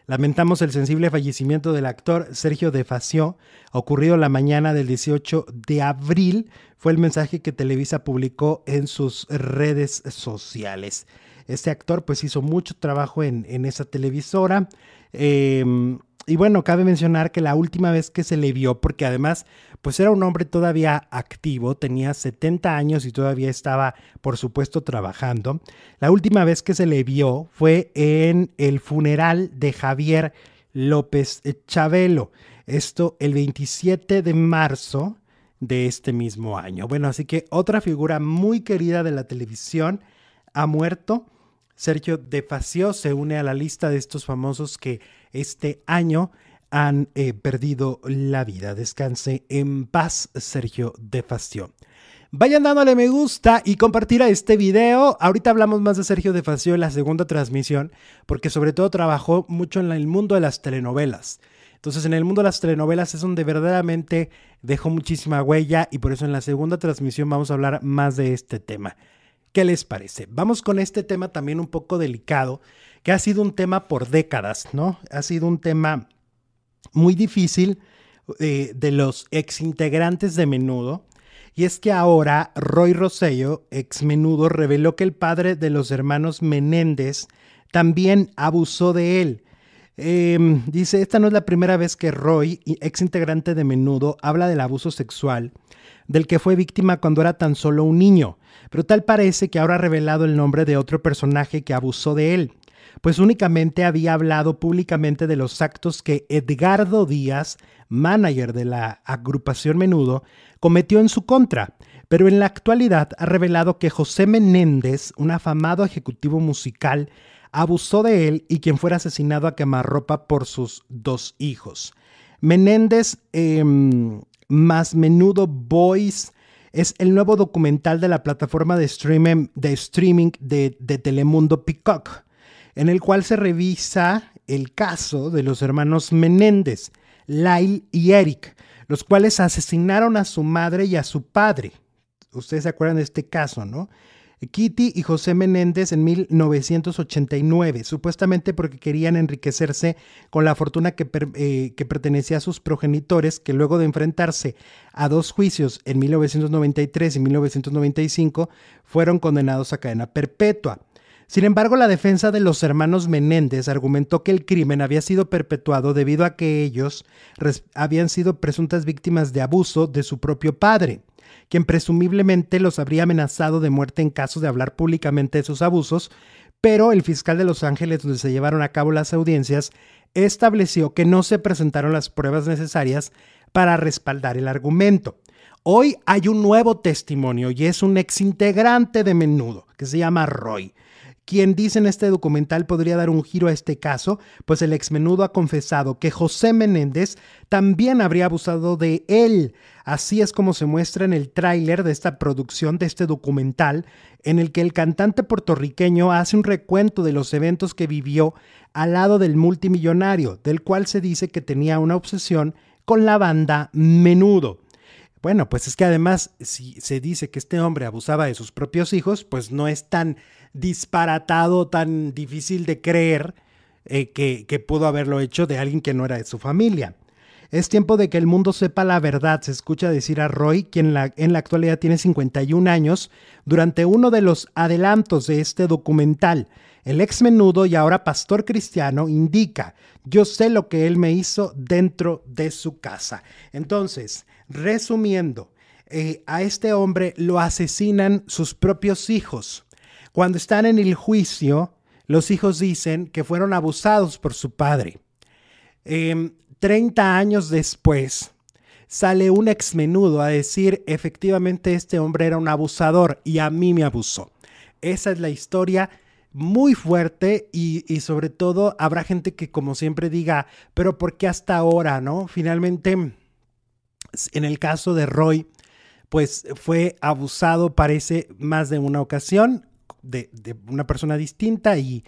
Lamentamos el sensible fallecimiento del actor Sergio de Facio, ocurrido la mañana del 18 de abril, fue el mensaje que Televisa publicó en sus redes sociales. Este actor pues hizo mucho trabajo en, esa televisora em, Y bueno, cabe mencionar que la última vez que se le vio, porque además, pues era un hombre todavía activo, tenía 70 años y todavía estaba, por supuesto, trabajando. La última vez que se le vio fue en el funeral de Javier López Chabelo. Esto el 27 de marzo de este mismo año. Bueno, así que otra figura muy querida de la televisión ha muerto. Sergio De Facio se une a la lista de estos famosos que este año han eh, perdido la vida. Descanse en paz, Sergio De Facio. Vayan dándole me gusta y compartir a este video. Ahorita hablamos más de Sergio De Facio en la segunda transmisión, porque sobre todo trabajó mucho en el mundo de las telenovelas. Entonces, en el mundo de las telenovelas es donde verdaderamente dejó muchísima huella y por eso en la segunda transmisión vamos a hablar más de este tema. ¿Qué les parece? Vamos con este tema también un poco delicado, que ha sido un tema por décadas, ¿no? Ha sido un tema muy difícil eh, de los exintegrantes de Menudo. Y es que ahora Roy Rosello, ex Menudo, reveló que el padre de los hermanos Menéndez también abusó de él Em, dice, esta no es la primera vez que Roy, ex integrante de Menudo, habla del abuso sexual del que fue víctima cuando era tan solo un niño, pero tal parece que ahora ha revelado el nombre de otro personaje que abusó de él, pues únicamente había hablado públicamente de los actos que Edgardo Díaz, manager de la agrupación Menudo, cometió en su contra, pero en la actualidad ha revelado que José Menéndez, un afamado ejecutivo musical, abusó de él y quien fuera asesinado a quemarropa por sus dos hijos. Menéndez em, más Menudo Boys es el nuevo documental de la plataforma de streaming de, de Telemundo Peacock, en el cual se revisa el caso de los hermanos Menéndez, Lyle y Eric, los cuales asesinaron a su madre y a su padre. Ustedes se acuerdan de este caso, ¿no? Kitty y José Menéndez en 1989, supuestamente porque querían enriquecerse con la fortuna que, eh, que, pertenecía a sus progenitores, que luego de enfrentarse a dos juicios en 1993 y 1995, fueron condenados a cadena perpetua. Sin embargo, la defensa de los hermanos Menéndez argumentó que el crimen había sido perpetuado debido a que ellos habían sido presuntas víctimas de abuso de su propio padre quien presumiblemente los habría amenazado de muerte en caso de hablar públicamente de sus abusos, pero el fiscal de Los Ángeles, donde se llevaron a cabo las audiencias, estableció que no se presentaron las pruebas necesarias para respaldar el argumento. Hoy hay un nuevo testimonio y es un exintegrante de menudo que se llama Roy, quien dice en este documental podría dar un giro a este caso, pues el exmenudo ha confesado que José Menéndez también habría abusado de él. Así es como se muestra en el tráiler de esta producción de este documental, en el que el cantante puertorriqueño hace un recuento de los eventos que vivió al lado del multimillonario, del cual se dice que tenía una obsesión con la banda Menudo. Bueno, pues es que además, si se dice que este hombre abusaba de sus propios hijos, pues no es tan disparatado, tan difícil de creer eh, que, pudo haberlo hecho de alguien que no era de su familia. Es tiempo de que el mundo sepa la verdad, se escucha decir a Roy, quien en la actualidad tiene 51 años, durante uno de los adelantos de este documental. El ex menudo y ahora pastor cristiano indica, yo sé lo que él me hizo dentro de su casa. Entonces, resumiendo, eh, a este hombre lo asesinan sus propios hijos. Cuando están en el juicio, los hijos dicen que fueron abusados por su padre. Eh, em, 30 años después, sale un ex menudo a decir, efectivamente este hombre era un abusador y a mí me abusó. Esa es la historia muy fuerte y, y, sobre todo habrá gente que como siempre diga, pero ¿por qué hasta ahora, no? Finalmente, en el caso de Roy, pues fue abusado parece más de una ocasión de, una persona distinta y,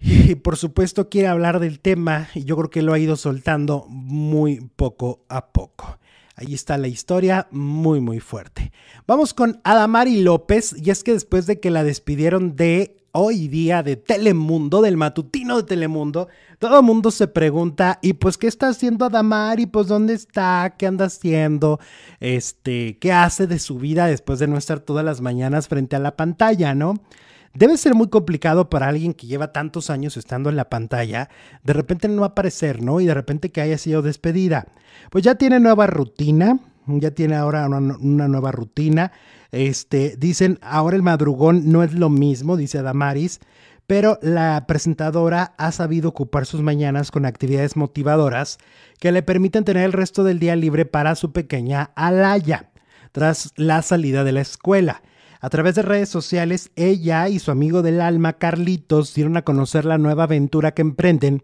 y por supuesto quiere hablar del tema y yo creo que lo ha ido soltando muy poco a poco. Ahí está la historia, muy muy fuerte. Vamos con Adamari López y es que después de que la despidieron de hoy día de Telemundo, del matutino de Telemundo, todo el mundo se pregunta, ¿y pues qué está haciendo Adamari? Pues ¿dónde está? ¿Qué anda haciendo? Este, ¿qué hace de su vida después de no estar todas las mañanas frente a la pantalla, no? Debe ser muy complicado para alguien que lleva tantos años estando en la pantalla, de repente no aparecer, ¿no? Y de repente que haya sido despedida. Pues ya tiene nueva rutina, ya tiene ahora una, una nueva rutina. Este, dicen, ahora el madrugón no es lo mismo, dice Adamaris pero la presentadora ha sabido ocupar sus mañanas con actividades motivadoras que le permiten tener el resto del día libre para su pequeña Alaya, tras la salida de la escuela. A través de redes sociales, ella y su amigo del alma, Carlitos, dieron a conocer la nueva aventura que emprenden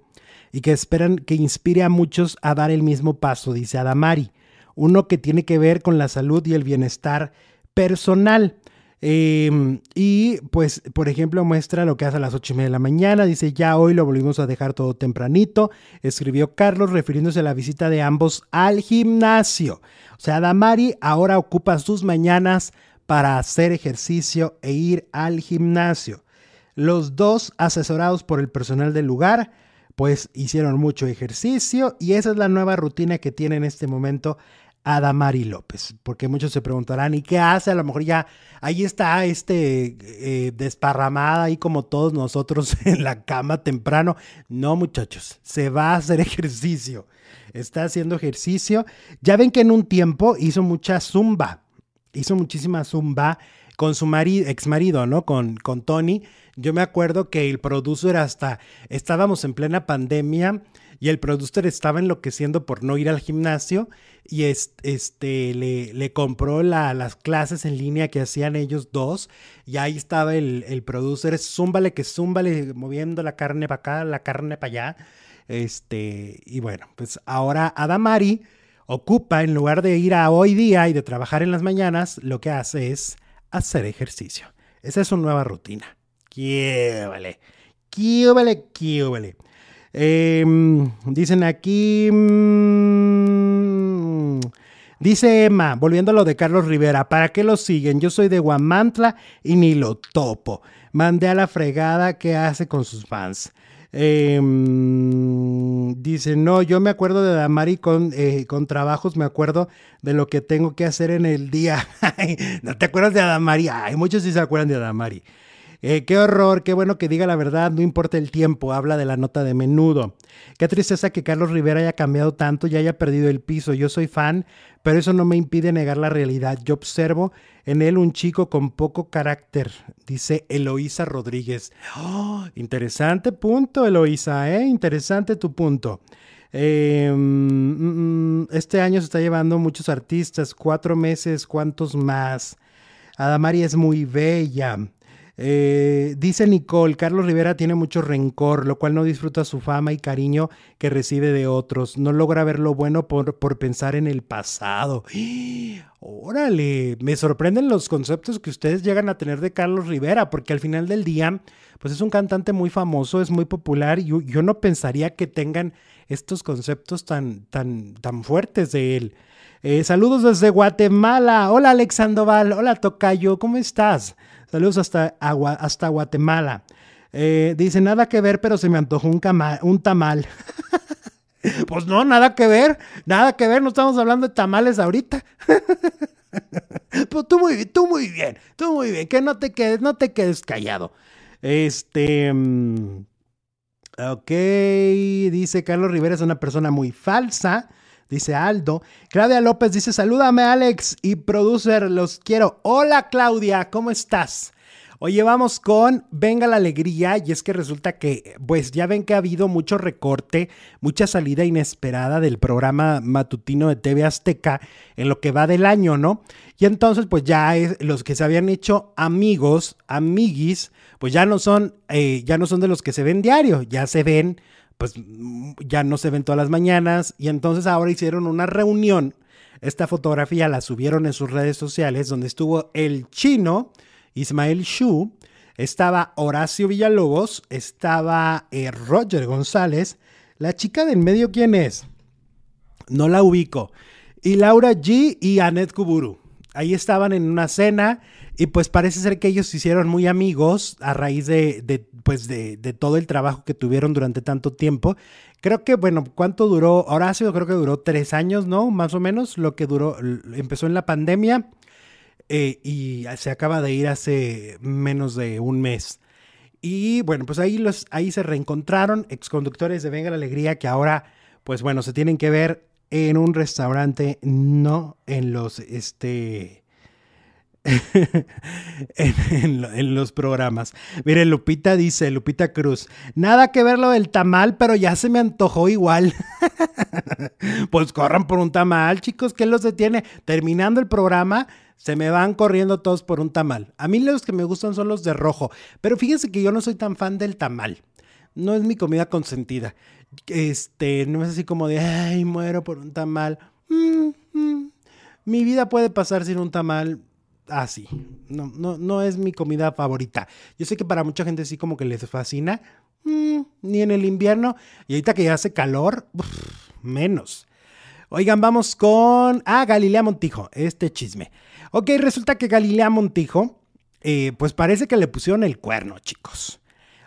y que esperan que inspire a muchos a dar el mismo paso, dice Adamari, uno que tiene que ver con la salud y el bienestar personal. Em, y pues, por ejemplo, muestra lo que hace a las ocho y media de la mañana. Dice, ya hoy lo volvimos a dejar todo tempranito. Escribió Carlos refiriéndose a la visita de ambos al gimnasio. O sea, Damari ahora ocupa sus mañanas para hacer ejercicio e ir al gimnasio. Los dos, asesorados por el personal del lugar, pues hicieron mucho ejercicio y esa es la nueva rutina que tiene en este momento Adamari López, porque muchos se preguntarán, ¿y qué hace? A lo mejor ya ahí está este eh, desparramada ahí como todos nosotros (laughs) en la cama temprano. No, muchachos, se va a hacer (laughs) ejercicio. Está haciendo ejercicio. Ya ven que en un tiempo hizo mucha zumba, hizo muchísima zumba con su marido, ex marido, ¿no? Con, con Tony. Yo me acuerdo que el producer hasta, estábamos en plena pandemia y el producer estaba enloqueciendo por no ir al gimnasio y este, le, compró las clases en línea que hacían ellos dos y ahí estaba el, el producer, zúmbale que zúmbale, moviendo la carne para acá, la carne para allá. Este, y bueno, pues ahora Adamari ocupa, en lugar de ir a hoy día y de trabajar en las mañanas, lo que hace es hacer ejercicio. Esa es su nueva rutina. ¡Qué vale! ¡Qué vale! ¡Qué vale! Em, dicen aquí. Mm, dice Emma, volviendo a lo de Carlos Rivera, ¿para qué lo siguen? Yo soy de Guamantla y ni lo topo. Mandé a la fregada que hace con sus fans. Em, dice, no, yo me acuerdo de Damari con, eh, con trabajos, me acuerdo de lo que tengo que hacer en el día. (laughs) ¿No te acuerdas de Adamari? Ay, muchos sí se acuerdan de Adamari. Eh, qué horror, qué bueno que diga la verdad, no importa el tiempo, habla de la nota de menudo. Qué tristeza que Carlos Rivera haya cambiado tanto y haya perdido el piso. Yo soy fan, pero eso no me impide negar la realidad. Yo observo en él un chico con poco carácter, dice Eloísa Rodríguez. Oh, interesante punto, Eloísa, ¿eh? Interesante tu punto. Em, mm, mm, este año se está llevando muchos artistas, cuatro meses, ¿cuántos más? Adamari es muy bella. Eh, dice Nicole, Carlos Rivera tiene mucho rencor, lo cual no disfruta su fama y cariño que recibe de otros. No logra ver lo bueno por, por pensar en el pasado. (gasps) Órale, me sorprenden los conceptos que ustedes llegan a tener de Carlos Rivera, porque al final del día, pues es un cantante muy famoso, es muy popular y yo, no pensaría que tengan estos conceptos tan, tan, tan fuertes de él. Eh, saludos desde Guatemala. Hola Alex Sandoval. Hola Tocayo. ¿Cómo estás? Saludos hasta, hasta Guatemala. Eh, dice, nada que ver, pero se me antojó un, un tamal. (laughs) pues no, nada que ver, nada que ver, no estamos hablando de tamales ahorita. (laughs) pues tú muy, tú muy bien, tú muy bien, que no te quedes, no te quedes callado. Este... Mm, ok, dice Carlos Rivera es una persona muy falsa dice Aldo. Claudia López dice, salúdame Alex y producer, los quiero. Hola Claudia, ¿cómo estás? Oye, vamos con Venga la Alegría y es que resulta que, pues ya ven que ha habido mucho recorte, mucha salida inesperada del programa matutino de TV Azteca en lo que va del año, ¿no? Y entonces, pues ya los que se habían hecho amigos, amiguis, pues ya no son, eh, ya no son de los que se ven diario, ya se ven pues ya no se ven todas las mañanas y entonces ahora hicieron una reunión. Esta fotografía la subieron en sus redes sociales donde estuvo el chino Ismael Shu, estaba Horacio Villalobos, estaba eh, Roger González, la chica del medio quién es? No la ubico. Y Laura G y Annette Kuburu. Ahí estaban en una cena y pues parece ser que ellos se hicieron muy amigos a raíz de, pues de, todo el trabajo que tuvieron durante tanto tiempo. Creo que, bueno, ¿cuánto duró? Horacio creo que duró tres años, ¿no? Más o menos, lo que duró, empezó en la pandemia. eh, y se acaba de ir hace menos de un mes. Y bueno, pues ahí, los, ahí se reencontraron exconductores de Venga la Alegría que ahora, pues bueno, se tienen que ver en un restaurante, no en los, este, (laughs) en, los programas. Mire, Lupita dice, Lupita Cruz, nada que ver lo del tamal, pero ya se me antojó igual. (laughs) pues corran por un tamal, chicos, ¿qué los detiene? Terminando el programa, se me van corriendo todos por un tamal. A mí los que me gustan son los de rojo, pero fíjense que yo no soy tan fan del tamal. No es mi comida consentida. Este, no es así como de, ay, muero por un tamal. Mm, mm. Mi vida puede pasar sin un tamal así. no, no, no es mi comida favorita. Yo sé que para mucha gente sí como que les fascina. Mm, ni en el invierno. Y ahorita que ya hace calor, menos. Oigan, vamos con... Ah, Galilea Montijo, este chisme. Ok, resulta que Galilea Montijo, eh, pues parece que le pusieron el cuerno, chicos.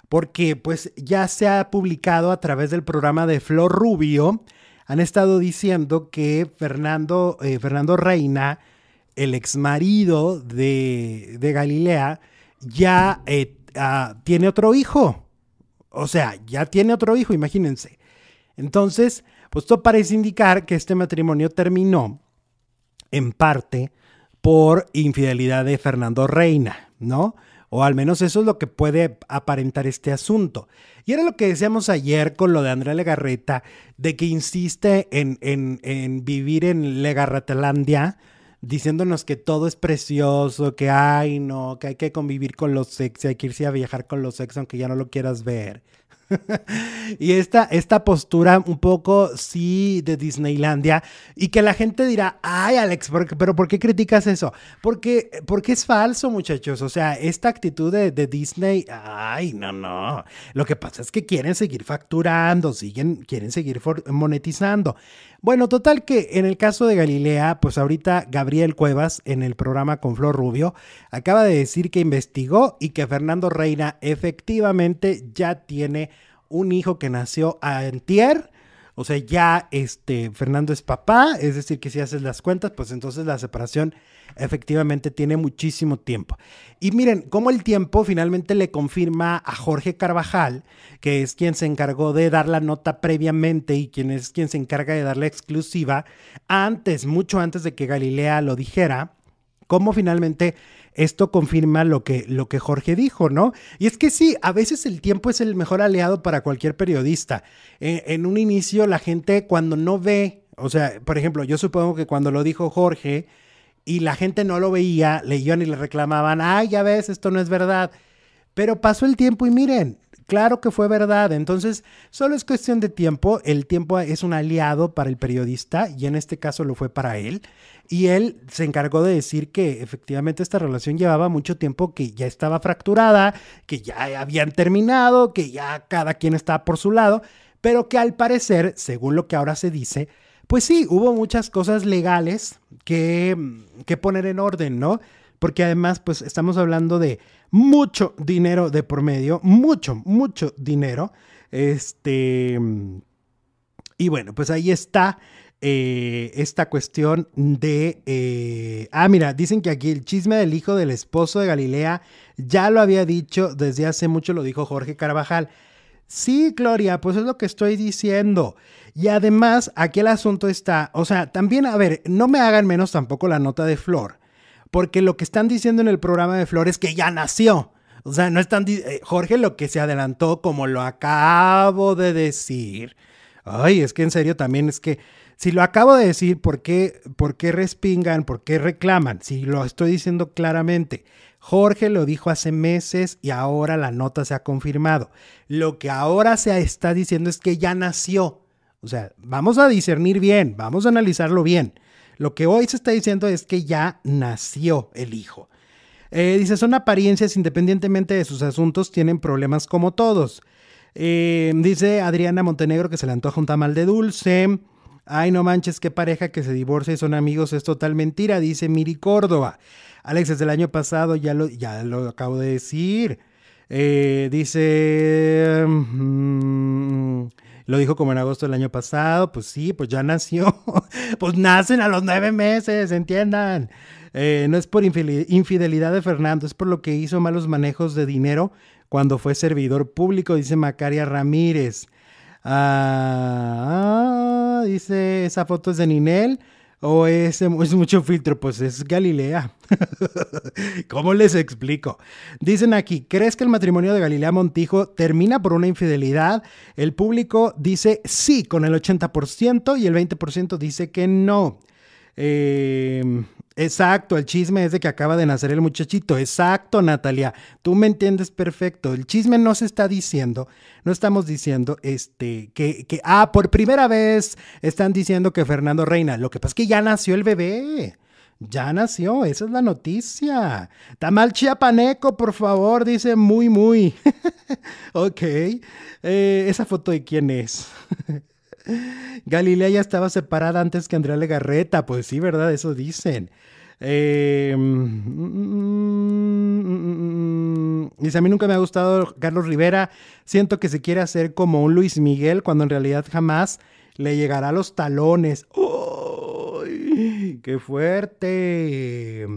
Porque pues ya se ha publicado a través del programa de Flor Rubio, han estado diciendo que Fernando, eh, Fernando Reina el ex marido de, Galilea, ya eh, ah, tiene otro hijo. O sea, ya tiene otro hijo, imagínense. Entonces, pues esto parece indicar que este matrimonio terminó en parte por infidelidad de Fernando Reina, ¿no? O al menos eso es lo que puede aparentar este asunto. Y era lo que decíamos ayer con lo de Andrea Legarreta, de que insiste en, en, en vivir en Legarretalandia, diciéndonos que todo es precioso, que hay, no, que hay que convivir con los sex, hay que irse a viajar con los sex aunque ya no lo quieras ver. (laughs) y esta, esta postura un poco, sí, de Disneylandia, y que la gente dirá, ay Alex, pero ¿por qué criticas eso? Porque, porque es falso, muchachos. O sea, esta actitud de, Disney, ay, no, no. Lo que pasa es que quieren seguir facturando, siguen, quieren seguir monetizando. Bueno, total que en el caso de Galilea, pues ahorita Gabriel Cuevas en el programa con Flor Rubio acaba de decir que investigó y que Fernando Reina efectivamente ya tiene un hijo que nació a Entier. O sea, ya este Fernando es papá, es decir, que si haces las cuentas, pues entonces la separación efectivamente tiene muchísimo tiempo. Y miren, cómo el tiempo finalmente le confirma a Jorge Carvajal, que es quien se encargó de dar la nota previamente y quien es quien se encarga de dar la exclusiva, antes, mucho antes de que Galilea lo dijera, cómo finalmente esto confirma lo que, lo que Jorge dijo, ¿no? Y es que sí, a veces el tiempo es el mejor aliado para cualquier periodista. en, en un inicio la gente cuando no ve, o sea, por ejemplo, yo supongo que cuando lo dijo Jorge, y la gente no lo veía, le iban y le reclamaban, ay, ya ves, esto no es verdad. Pero pasó el tiempo y miren, claro que fue verdad. Entonces, solo es cuestión de tiempo. El tiempo es un aliado para el periodista y en este caso lo fue para él. Y él se encargó de decir que efectivamente esta relación llevaba mucho tiempo, que ya estaba fracturada, que ya habían terminado, que ya cada quien estaba por su lado, pero que al parecer, según lo que ahora se dice, pues sí, hubo muchas cosas legales que, que poner en orden, ¿no? Porque además, pues estamos hablando de mucho dinero de por medio, mucho, mucho dinero. Este, y bueno, pues ahí está eh, esta cuestión de... Eh, ah, mira, dicen que aquí el chisme del hijo del esposo de Galilea ya lo había dicho desde hace mucho, lo dijo Jorge Carvajal. Sí, Gloria, pues es lo que estoy diciendo. Y además, aquí el asunto está, o sea, también, a ver, no me hagan menos tampoco la nota de Flor, porque lo que están diciendo en el programa de Flor es que ya nació. O sea, no están, eh, Jorge lo que se adelantó, como lo acabo de decir. Ay, es que en serio también es que, si lo acabo de decir, ¿por qué, por qué respingan? ¿Por qué reclaman? Si lo estoy diciendo claramente. Jorge lo dijo hace meses y ahora la nota se ha confirmado. Lo que ahora se está diciendo es que ya nació. O sea, vamos a discernir bien, vamos a analizarlo bien. Lo que hoy se está diciendo es que ya nació el hijo. Eh, dice, son apariencias independientemente de sus asuntos, tienen problemas como todos. Eh, dice Adriana Montenegro que se le antoja un tamal de dulce. Ay, no manches, qué pareja que se divorcia y son amigos, es total mentira, dice Miri Córdoba. Alex, desde el año pasado ya lo, ya lo acabo de decir. Eh, dice, mm, Lo dijo como en agosto del año pasado, pues sí, pues ya nació. (laughs) pues nacen a los nueve meses, entiendan. Eh, no es por infidelidad de Fernando, es por lo que hizo malos manejos de dinero cuando fue servidor público, dice Macaria Ramírez. Ah, ah, dice, esa foto es de Ninel. ¿O es, es, mucho filtro? Pues es Galilea. (laughs) ¿Cómo les explico? Dicen aquí, ¿crees que el matrimonio de Galilea Montijo termina por una infidelidad? El público dice sí con el 80% y el 20% dice que no. Eh, Exacto, el chisme es de que acaba de nacer el muchachito. Exacto, Natalia. Tú me entiendes perfecto. El chisme no se está diciendo, no estamos diciendo este que, que ah, por primera vez están diciendo que Fernando Reina. Lo que pasa es que ya nació el bebé. Ya nació, esa es la noticia. Tamal chiapaneco, por favor, dice muy, muy. (laughs) ok. Eh, ¿Esa foto de quién es? (laughs) Galilea ya estaba separada antes que Andrea Legarreta. Pues sí, ¿verdad? Eso dicen. Eh, dice, a mí nunca me ha gustado Carlos Rivera. Siento que se quiere hacer como un Luis Miguel cuando en realidad jamás le llegará a los talones. ¡Uy! ¡Qué fuerte!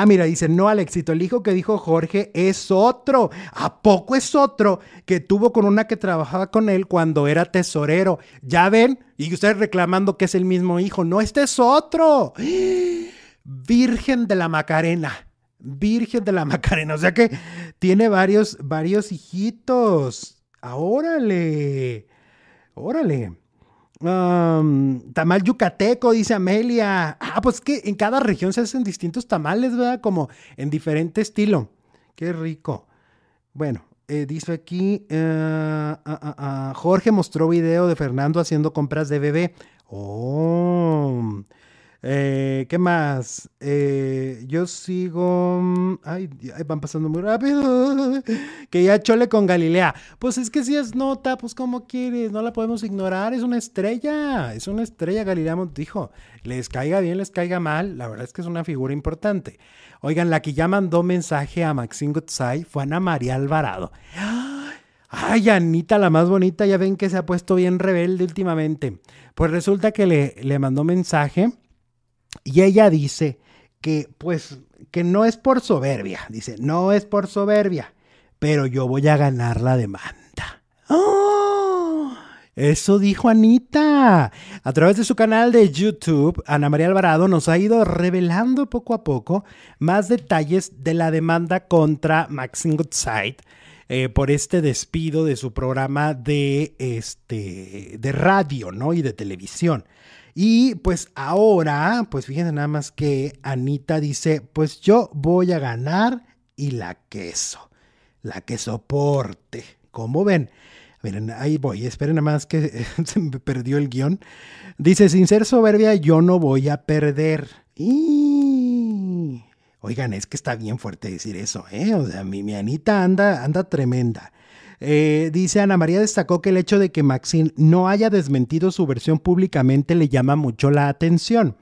Ah, mira, dice, no al éxito. El hijo que dijo Jorge es otro. ¿A poco es otro que tuvo con una que trabajaba con él cuando era tesorero? Ya ven, y ustedes reclamando que es el mismo hijo. No, este es otro. (gasps) Virgen de la Macarena. Virgen de la Macarena. O sea que tiene varios, varios hijitos. Ah, órale. Órale tamal yucateco, dice Amelia. Ah, pues que en cada región se hacen distintos tamales, ¿verdad? Como en diferente estilo. Qué rico. Bueno, eh, dice aquí, eh, ah, ah, ah, Jorge mostró video de Fernando haciendo compras de bebé. Oh. Eh, ¿Qué más? Eh, yo sigo. Mm, ay, van pasando muy rápido. (laughs) Que ya chole con Galilea. Pues es que si es nota, pues como quieres, no la podemos ignorar. Es una estrella. Es una estrella, Galilea Montijo. Les caiga bien, les caiga mal. La verdad es que es una figura importante. Oigan, la que ya mandó mensaje a Maxine Gutzai fue Ana María Alvarado. (gasps) Ay, Anita, la más bonita, ya ven que se ha puesto bien rebelde últimamente. Pues resulta que le, le mandó mensaje y ella dice que pues que no es por soberbia, dice, no es por soberbia, pero yo voy a ganar la demanda. ¡Oh! Eso dijo Anita. A través de su canal de YouTube, Ana María Alvarado nos ha ido revelando poco a poco más detalles de la demanda contra Maxine Goodside eh, por este despido de su programa de, este, de radio ¿no? y de televisión. Y pues ahora, pues fíjense nada más que Anita dice, pues yo voy a ganar y la queso, la que soporte. ¿Cómo ven? Miren, ahí voy, esperen nada más que (laughs) se me perdió el guion. Dice, sin ser soberbia, yo no voy a perder. Y... Oigan, es que está bien fuerte decir eso, ¿eh? O sea, mi, mi Anita anda, anda tremenda. Eh, dice Ana María destacó que el hecho de que Maxine no haya desmentido su versión públicamente le llama mucho la atención.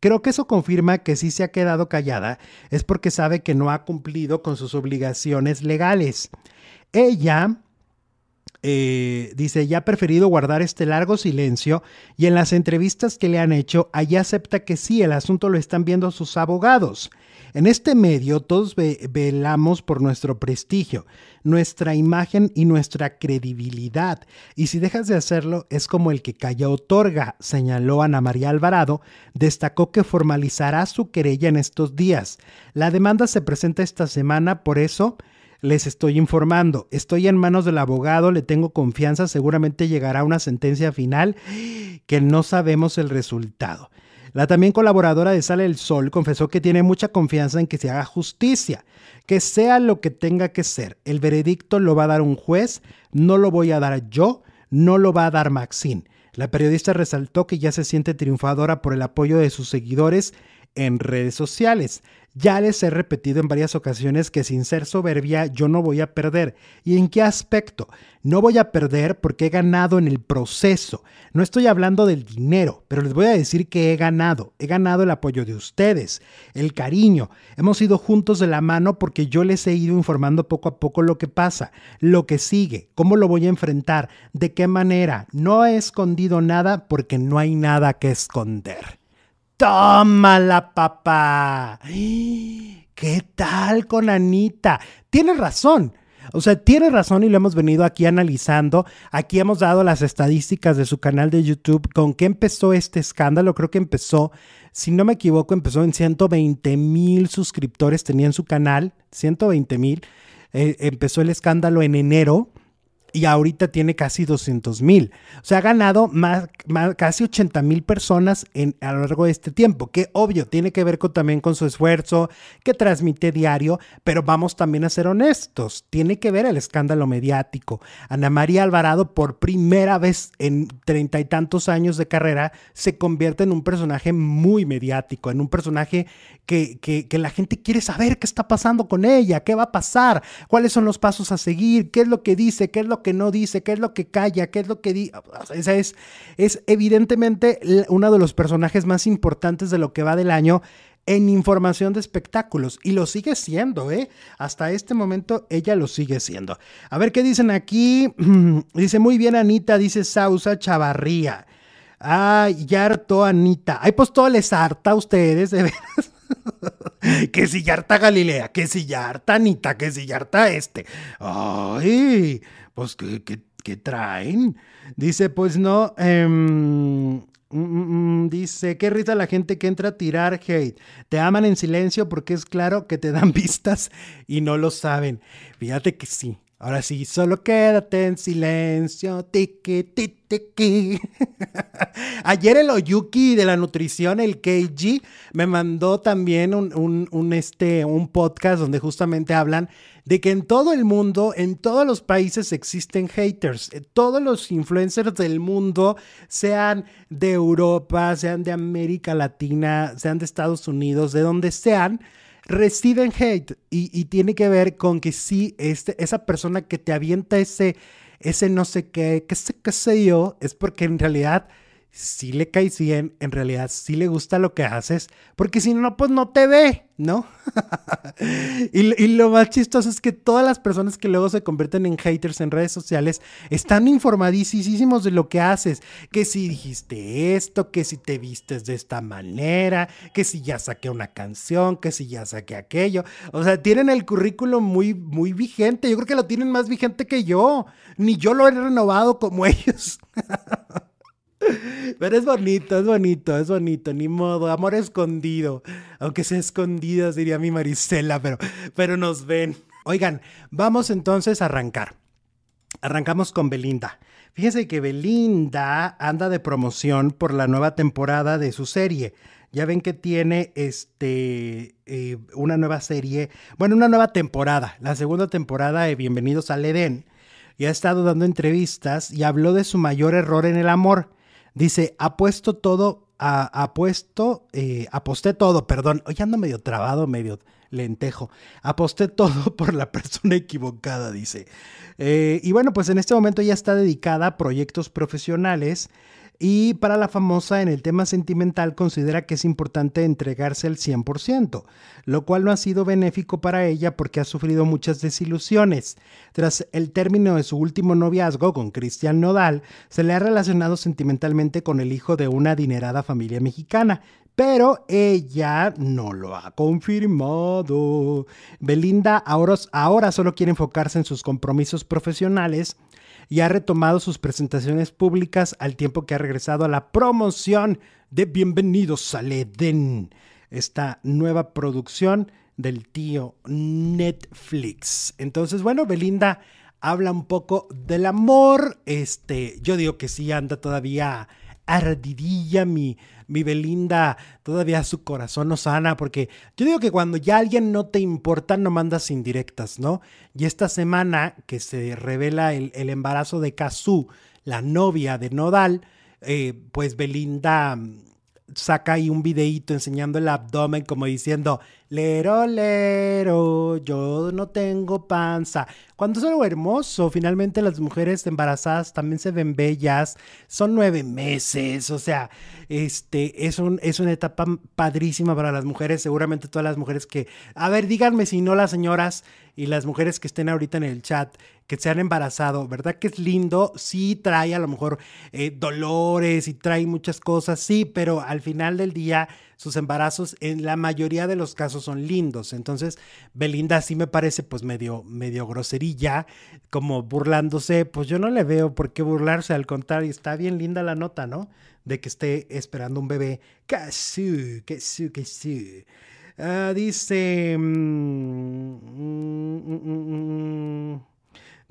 Creo que eso confirma que si se ha quedado callada es porque sabe que no ha cumplido con sus obligaciones legales. Ella eh, dice, ya ha preferido guardar este largo silencio y en las entrevistas que le han hecho, allá acepta que sí, el asunto lo están viendo sus abogados. En este medio todos velamos por nuestro prestigio, nuestra imagen y nuestra credibilidad. Y si dejas de hacerlo, es como el que calla otorga, señaló Ana María Alvarado. Destacó que formalizará su querella en estos días. La demanda se presenta esta semana, por eso les estoy informando. Estoy en manos del abogado, le tengo confianza, seguramente llegará una sentencia final que no sabemos el resultado. La también colaboradora de Sale el Sol confesó que tiene mucha confianza en que se haga justicia, que sea lo que tenga que ser. El veredicto lo va a dar un juez, no lo voy a dar yo, no lo va a dar Maxine. La periodista resaltó que ya se siente triunfadora por el apoyo de sus seguidores en redes sociales. Ya les he repetido en varias ocasiones que sin ser soberbia yo no voy a perder. ¿Y en qué aspecto? No voy a perder porque he ganado en el proceso. No estoy hablando del dinero, pero les voy a decir que he ganado. He ganado el apoyo de ustedes, el cariño. Hemos ido juntos de la mano porque yo les he ido informando poco a poco lo que pasa, lo que sigue, cómo lo voy a enfrentar, de qué manera. No he escondido nada porque no hay nada que esconder. Tómala, papá. ¿Qué tal con Anita? Tiene razón. O sea, tiene razón y lo hemos venido aquí analizando. Aquí hemos dado las estadísticas de su canal de YouTube. ¿Con qué empezó este escándalo? Creo que empezó, si no me equivoco, empezó en 120 mil suscriptores tenía en su canal. 120 mil. Eh, empezó el escándalo en enero y ahorita tiene casi 200 mil. O sea, ha ganado más, casi 80 mil personas en, a lo largo de este tiempo, que obvio tiene que ver con, también con su esfuerzo, que transmite diario, pero vamos también a ser honestos, tiene que ver el escándalo mediático. Ana María Alvarado, por primera vez en treinta y tantos años de carrera, se convierte en un personaje muy mediático, en un personaje que, que, que la gente quiere saber qué está pasando con ella, qué va a pasar, cuáles son los pasos a seguir, qué es lo que dice, qué es lo que no dice, qué es lo que calla, qué es lo que dice. Esa es, es evidentemente uno de los personajes más importantes de lo que va del año en información de espectáculos y lo sigue siendo, ¿eh? Hasta este momento ella lo sigue siendo. A ver qué dicen aquí. (clears throat) dice muy bien Anita, dice Sausa Chavarría. Ay, ya harto Anita. Ay, pues todo les harta a ustedes, de veras. (laughs) que si ya harta Galilea, que si ya harta Anita, que si ya harta este. Ay, pues, ¿qué, traen? Dice, pues no, em, mm, mm, mm, dice, qué risa la gente que entra a tirar hate. Te aman en silencio porque es claro que te dan (laughs) vistas y no lo saben. Fíjate que sí. Ahora sí, solo quédate en silencio. Tiki, tiki, tiki. (laughs) Ayer el Oyuki de la nutrición, el KG, me mandó también un, un, este, un podcast donde justamente hablan de que en todo el mundo, en todos los países existen haters. Eh, todos los influencers del mundo, sean de Europa, sean de América Latina, sean de Estados Unidos, de donde sean, reciben hate y, tiene que ver con que sí, este, esa persona que te avienta ese, ese no sé qué, qué sé, qué sé yo, es porque en realidad si le caes bien, en realidad sí le gusta lo que haces, porque si no, pues no te ve, ¿no? (laughs) y, lo más chistoso es que todas las personas que luego se convierten en haters en redes sociales están informadísimos de lo que haces, que si dijiste esto, que si te vistes de esta manera, que si ya saqué una canción, que si ya saqué aquello. O sea, tienen el currículum muy, muy vigente. Yo creo que lo tienen más vigente que yo. Ni yo lo he renovado como (laughs) ellos. Pero es bonito, es bonito, es bonito, ni modo, amor escondido. Aunque sea escondido, diría mi Marisela, pero, pero nos ven. Oigan, vamos entonces a arrancar. Arrancamos con Belinda. Fíjense que Belinda anda de promoción por la nueva temporada de su serie. Ya ven que tiene este eh, una nueva serie, bueno, una nueva temporada, la segunda temporada de Bienvenidos al Edén. Y ha estado dando entrevistas y habló de su mayor error en el amor Dice, apuesto todo, apuesto, eh, aposté todo, perdón, hoy ando medio trabado, medio lentejo. Aposté todo (laughs) por la persona equivocada, dice. Eh, y bueno, pues en este momento ya está dedicada a proyectos profesionales y para la famosa en el tema sentimental considera que es importante entregarse al 100%, lo cual no ha sido benéfico para ella porque ha sufrido muchas desilusiones. Tras el término de su último noviazgo con Cristian Nodal, se le ha relacionado sentimentalmente con el hijo de una adinerada familia mexicana, pero ella no lo ha confirmado. Belinda ahora, ahora, solo quiere enfocarse en sus compromisos profesionales y ha retomado sus presentaciones públicas al tiempo que ha regresado a la promoción de Bienvenidos al Edén, esta nueva producción del tío Netflix. Entonces, bueno, Belinda habla un poco del amor. Este, yo digo que sí anda todavía ardidilla mi, mi Belinda, todavía su corazón no sana, porque yo digo que cuando ya alguien no te importa, no mandas indirectas, ¿no? Y esta semana que se revela el, embarazo de Kazú, la novia de Nodal, eh, pues Belinda saca ahí un videíto enseñando el abdomen como diciendo, lero, lero, yo no tengo panza. Cuando es algo hermoso, finalmente las mujeres embarazadas también se ven bellas, son nueve meses, o sea, este, es, un, es una etapa padrísima para las mujeres, seguramente todas las mujeres que, a ver, díganme si no las señoras y las mujeres que estén ahorita en el chat, que se han embarazado, ¿verdad que es lindo? Sí trae a lo mejor eh, dolores y trae muchas cosas, sí, pero al final del día sus embarazos en la mayoría de los casos son lindos. Entonces, Belinda sí me parece pues medio, medio groserilla, como burlándose, pues yo no le veo por qué burlarse, al contrario, está bien linda la nota, ¿no? De que esté esperando un bebé. Que sí, que sí. Ah, dice... Mm, mm, mm,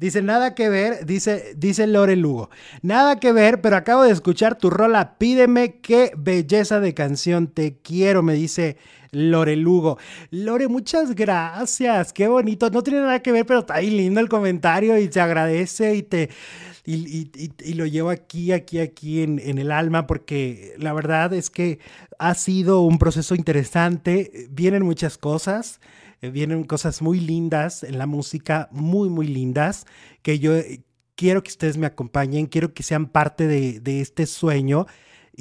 dice, nada que ver, dice, dice Lore Lugo. Nada que ver, pero acabo de escuchar tu rola. Pídeme qué belleza de canción. Te quiero, me dice Lore Lugo. Lore, muchas gracias. Qué bonito. No tiene nada que ver, pero está ahí lindo el comentario y te agradece y te y, lo llevo aquí, aquí, aquí en, en, el alma, porque la verdad es que ha sido un proceso interesante, vienen muchas cosas, eh, vienen cosas muy lindas en la música, muy, muy lindas, que yo eh, quiero que ustedes me acompañen, quiero que sean parte de, de este sueño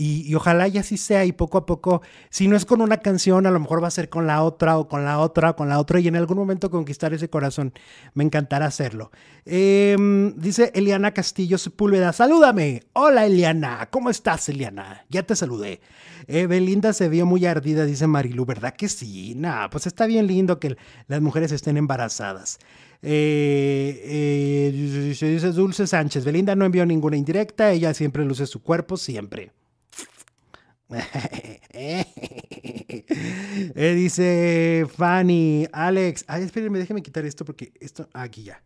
y, ojalá y así sea y poco a poco, si no es con una canción, a lo mejor va a ser con la otra o con la otra o con la otra y en algún momento conquistar ese corazón. Me encantará hacerlo. Em, dice Eliana Castillo Sepúlveda, salúdame. Hola Eliana, ¿cómo estás Eliana? Ya te saludé. Eh, Belinda se vio muy ardida, dice Marilu, ¿verdad que sí? Nah, pues está bien lindo que las mujeres estén embarazadas. Eh, eh, dice Dulce Sánchez, Belinda no envió ninguna indirecta, ella siempre luce su cuerpo, siempre. (laughs) Eh, dice Fanny, Alex. Ay, espérenme, déjeme quitar esto porque esto. Aquí ya.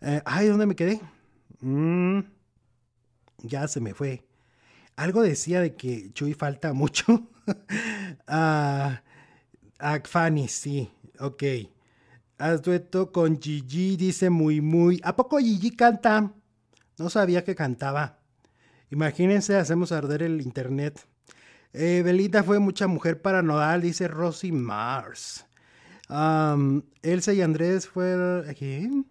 Eh, ay, ¿dónde me quedé? Mm, ya se me fue. Algo decía de que Chuy falta mucho. (laughs) ah, Fanny, sí. Ok. Haz dueto con Gigi, dice muy, muy. ¿A poco Gigi canta? No sabía que cantaba. Imagínense, hacemos arder el internet. Eh, Belita fue mucha mujer para Nodal, dice Rosy Mars. Elsa y Andrés fueron. Aquí.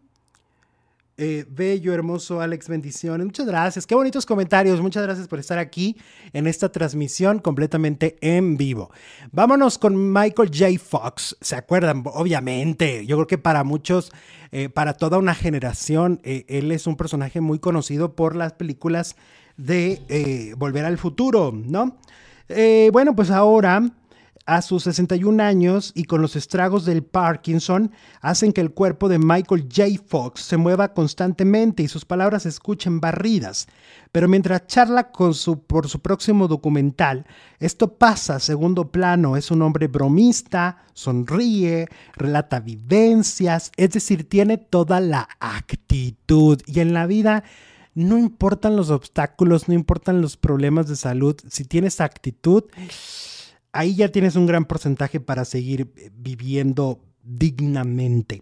Eh, bello, hermoso, Alex, bendiciones. Muchas gracias. Qué bonitos comentarios. Muchas gracias por estar aquí en esta transmisión completamente en vivo. Vámonos con Michael J. Fox. ¿Se acuerdan? Obviamente. Yo creo que para muchos, eh, para toda una generación, eh, él es un personaje muy conocido por las películas de Volver al Futuro, ¿no? Eh, bueno, pues ahora, a sus 61 años y con los estragos del Parkinson, hacen que el cuerpo de Michael J. Fox se mueva constantemente y sus palabras se escuchen barridas. Pero mientras charla por su próximo documental, esto pasa a segundo plano. Es un hombre bromista, sonríe, relata vivencias, es decir, tiene toda la actitud. Y en la vida no importan los obstáculos, no importan los problemas de salud, si tienes actitud, ahí ya tienes un gran porcentaje para seguir eh, viviendo dignamente.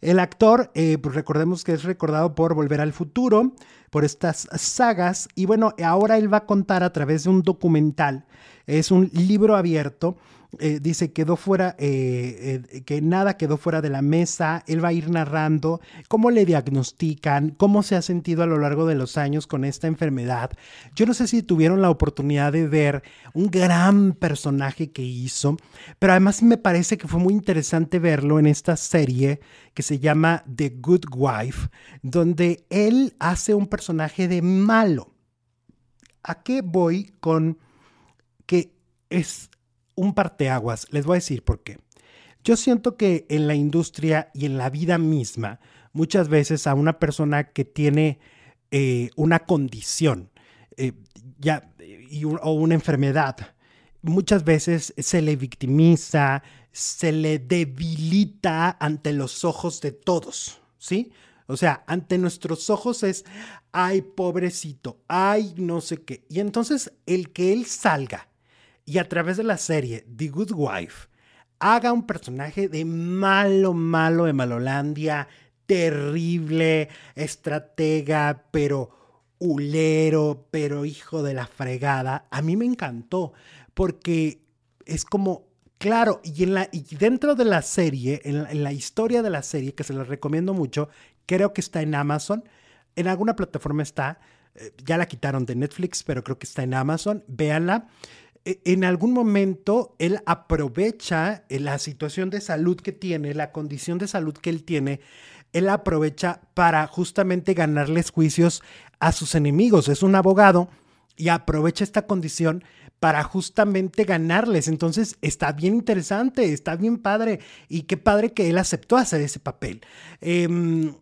El actor, eh, pues recordemos que es recordado por Volver al Futuro, por estas sagas, y bueno, ahora él va a contar a través de un documental, es un libro abierto eh, dice, quedó fuera, eh, eh, que nada quedó fuera de la mesa, él va a ir narrando cómo le diagnostican, cómo se ha sentido a lo largo de los años con esta enfermedad. Yo no sé si tuvieron la oportunidad de ver un gran personaje que hizo, pero además me parece que fue muy interesante verlo en esta serie que se llama The Good Wife, donde él hace un personaje de malo. ¿A qué voy con que es un parteaguas. Les voy a decir por qué. Yo siento que en la industria y en la vida misma, muchas veces a una persona que tiene eh, una condición eh, ya, o una enfermedad, muchas veces se le victimiza, se le debilita ante los ojos de todos, ¿sí? O sea, ante nuestros ojos es, ay, pobrecito, ay, no sé qué. Y entonces el que él salga y a través de la serie The Good Wife haga un personaje de malo, malo de Malolandia, terrible, estratega, pero hulero, pero hijo de la fregada, a mí me encantó, porque es como, claro, y, en la, y dentro de la serie, en la, historia de la serie, que se les recomiendo mucho, creo que está en Amazon, en alguna plataforma está, eh, ya la quitaron de Netflix, pero creo que está en Amazon, véanla. E, en algún momento él aprovecha eh, la situación de salud que tiene, la condición de salud que él tiene, él aprovecha para justamente ganarles juicios a sus enemigos. Es un abogado y aprovecha esta condición para justamente ganarles. Entonces está bien interesante, está bien padre y qué padre que él aceptó hacer ese papel. Em,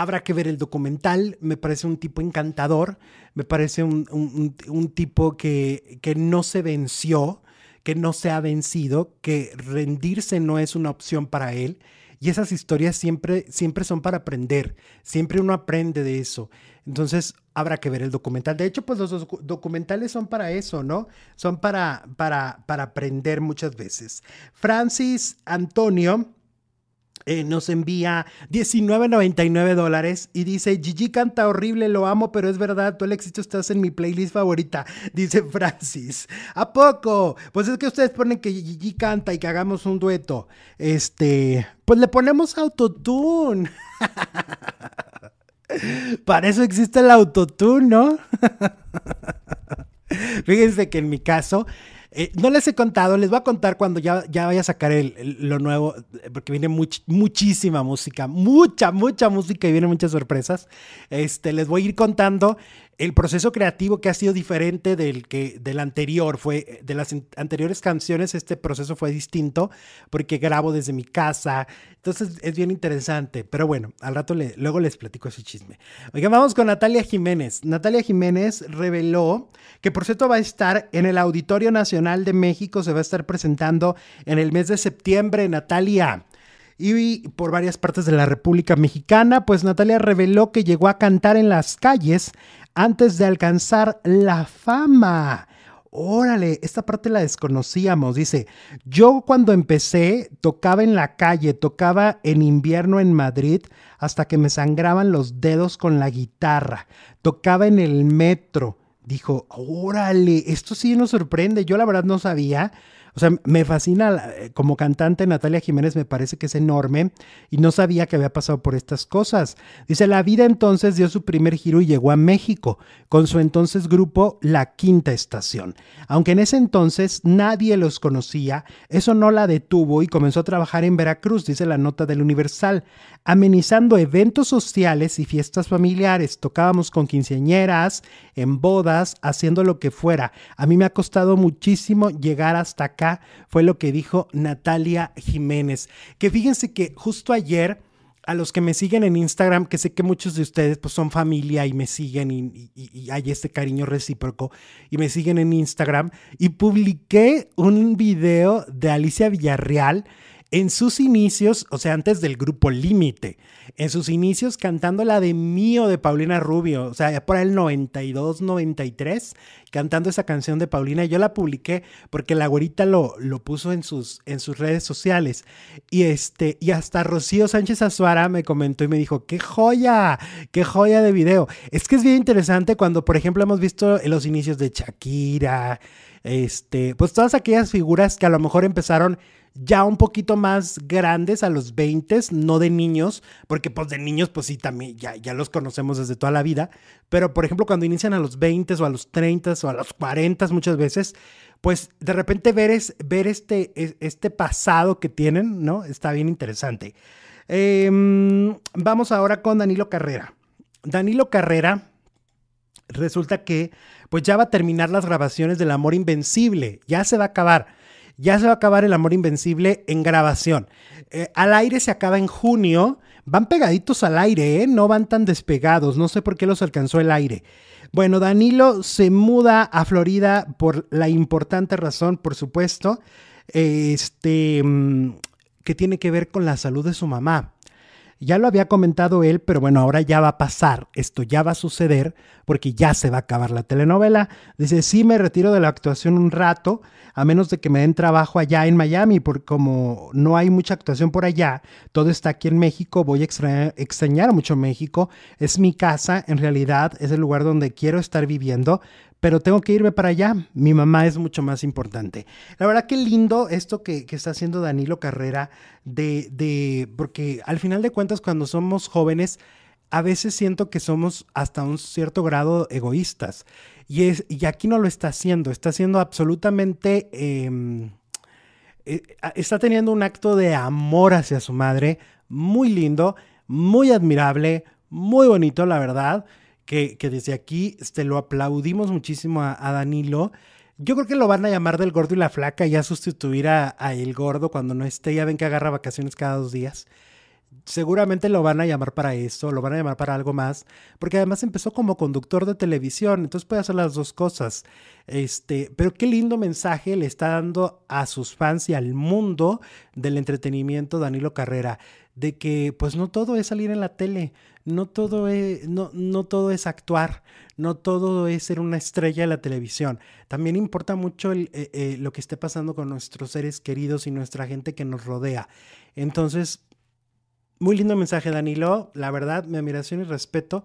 habrá que ver el documental, me parece un tipo encantador, me parece un, tipo que, que no se venció, que no se ha vencido, que rendirse no es una opción para él y esas historias siempre, siempre son para aprender, siempre uno aprende de eso. Entonces habrá que ver el documental. De hecho, pues los documentales son para eso, ¿no? Son para, para, para aprender muchas veces. Francis Antonio eh, nos envía 19.99 dólares y dice, Gigi canta horrible, lo amo, pero es verdad, tú el éxito estás en mi playlist favorita, (laughs) dice Francis. ¿A poco? Pues es que ustedes ponen que Gigi canta y que hagamos un dueto. Este, pues le ponemos autotune. (laughs) Para eso existe el autotune, ¿no? (laughs) Fíjense que en mi caso, eh, no les he contado, les voy a contar cuando ya, ya vaya a sacar lo nuevo, porque viene muchísima música, mucha, mucha música y vienen muchas sorpresas. Este, les voy a ir contando el proceso creativo que ha sido diferente del que del anterior fue de las anteriores canciones este proceso fue distinto porque grabo desde mi casa. Entonces es bien interesante. Pero bueno al rato le, luego les platico ese chisme. Oigan vamos con Natalia Jiménez. Natalia Jiménez reveló que por cierto va a estar en el Auditorio Nacional de México. Se va a estar presentando en el mes de septiembre Natalia y por varias partes de la República Mexicana, pues Natalia reveló que llegó a cantar en las calles antes de alcanzar la fama. Órale, esta parte la desconocíamos. Dice, yo cuando empecé tocaba en la calle, tocaba en invierno en Madrid hasta que me sangraban los dedos con la guitarra, tocaba en el metro. Dijo, órale, esto sí nos sorprende, yo la verdad no sabía. O sea, me fascina eh, como cantante Natalia Jiménez, me parece que es enorme y no sabía que había pasado por estas cosas. Dice, la vida entonces dio su primer giro y llegó a México con su entonces grupo La Quinta Estación. Aunque en ese entonces nadie los conocía, eso no la detuvo y comenzó a trabajar en Veracruz, dice la nota del Universal, amenizando eventos sociales y fiestas familiares. Tocábamos con quinceañeras, en bodas, haciendo lo que fuera. A mí me ha costado muchísimo llegar hasta acá fue lo que dijo Natalia Jiménez. Que fíjense que justo ayer a los que me siguen en Instagram, que sé que muchos de ustedes pues son familia y me siguen y, y, hay este cariño recíproco y me siguen en Instagram y publiqué un video de Alicia Villarreal en sus inicios, o sea, antes del grupo Límite, en sus inicios cantando la de Mío de Paulina Rubio, o sea, por el 92, 93, cantando esa canción de Paulina. Yo la publiqué porque la güerita lo, lo puso en sus, en sus redes sociales. Y, este, y hasta Rocío Sánchez Azuara me comentó y me dijo, qué joya, qué joya de video. Es que es bien interesante cuando, por ejemplo, hemos visto los inicios de Shakira, este, pues todas aquellas figuras que a lo mejor empezaron ya un poquito más grandes a los 20, no de niños, porque pues de niños pues sí también ya, ya los conocemos desde toda la vida, pero por ejemplo cuando inician a los 20 o a los 30 o a los 40 muchas veces, pues de repente ver, es, ver este, este pasado que tienen, ¿no? Está bien interesante. Em, vamos ahora con Danilo Carrera. Danilo Carrera resulta que pues ya va a terminar las grabaciones del Amor Invencible, ya se va a acabar. Ya se va a acabar El Amor Invencible en grabación. Eh, al aire se acaba en junio. Van pegaditos al aire, ¿eh? no van tan despegados. No sé por qué los alcanzó el aire. Bueno, Danilo se muda a Florida por la importante razón, por supuesto, este, mm, que tiene que ver con la salud de su mamá. Ya lo había comentado él, pero bueno, ahora ya va a pasar, esto ya va a suceder porque ya se va a acabar la telenovela. Dice, sí, me retiro de la actuación un rato, a menos de que me den trabajo allá en Miami, porque como no hay mucha actuación por allá, todo está aquí en México, voy a extrañar, mucho México, es mi casa, en realidad es el lugar donde quiero estar viviendo, pero tengo que irme para allá. Mi mamá es mucho más importante. La verdad que lindo esto que, está haciendo Danilo Carrera, de, de, porque al final de cuentas cuando somos jóvenes, a veces siento que somos hasta un cierto grado egoístas. Y, y aquí no lo está haciendo, está haciendo absolutamente... Em, eh, está teniendo un acto de amor hacia su madre, muy lindo, muy admirable, muy bonito, la verdad que, desde aquí este, lo aplaudimos muchísimo a, Danilo. Yo creo que lo van a llamar del gordo y la flaca y ya sustituir a, el gordo cuando no esté. Ya ven que agarra vacaciones cada dos días. Seguramente lo van a llamar para eso, lo van a llamar para algo más, porque además empezó como conductor de televisión, entonces puede hacer las dos cosas. Este, pero qué lindo mensaje le está dando a sus fans y al mundo del entretenimiento Danilo Carrera, de que pues no todo es salir en la tele, no todo es, no, no todo es actuar, no todo es ser una estrella de la televisión. También importa mucho eh, eh, lo que esté pasando con nuestros seres queridos y nuestra gente que nos rodea. Entonces, muy lindo mensaje, Danilo. La verdad, mi admiración y respeto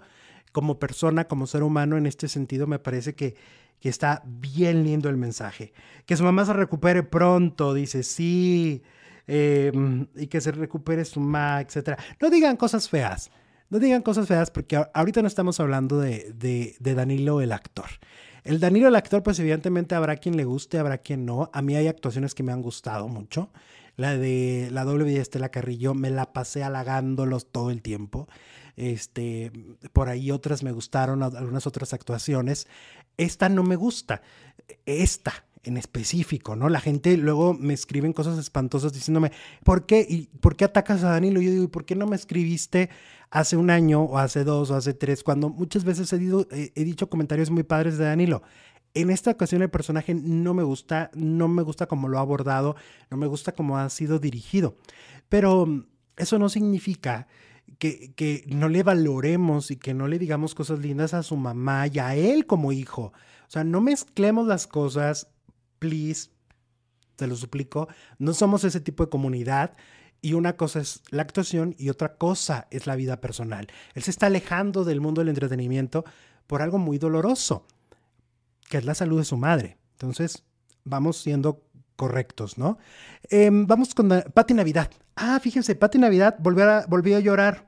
como persona, como ser humano en este sentido, me parece que, que está bien lindo el mensaje. Que su mamá se recupere pronto, dice, sí, em, y que se recupere su mamá, etc. No digan cosas feas. No digan cosas feas porque ahorita no estamos hablando de, de, Danilo el actor. El Danilo el actor, pues evidentemente habrá quien le guste, habrá quien no. A mí hay actuaciones que me han gustado mucho. La de la doble vida de Estela Carrillo, me la pasé halagándolos todo el tiempo. Este, por ahí otras me gustaron, algunas otras actuaciones. Esta no me gusta. Esta, en específico, ¿no? La gente luego me escriben cosas espantosas diciéndome, ¿por qué? ¿Y por qué atacas a Danilo? Yo digo, ¿y por qué no me escribiste hace un año o hace dos o hace tres? Cuando muchas veces he, he dicho comentarios muy padres de Danilo. En esta ocasión el personaje no me gusta, no me gusta cómo lo ha abordado, no me gusta cómo ha sido dirigido. Pero mm, eso no significa que, que, no le valoremos y que no le digamos cosas lindas a su mamá y a él como hijo. O sea, no mezclemos las cosas please, te lo suplico, no somos ese tipo de comunidad. Y una cosa es la actuación y otra cosa es la vida personal. Él se está alejando del mundo del entretenimiento por algo muy doloroso, que es la salud de su madre. Entonces, vamos siendo correctos, ¿no? Em, vamos con Pati Navidad. Ah, fíjense, Pati Navidad volvió a, volvió a llorar.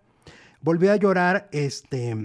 Volvió a llorar este,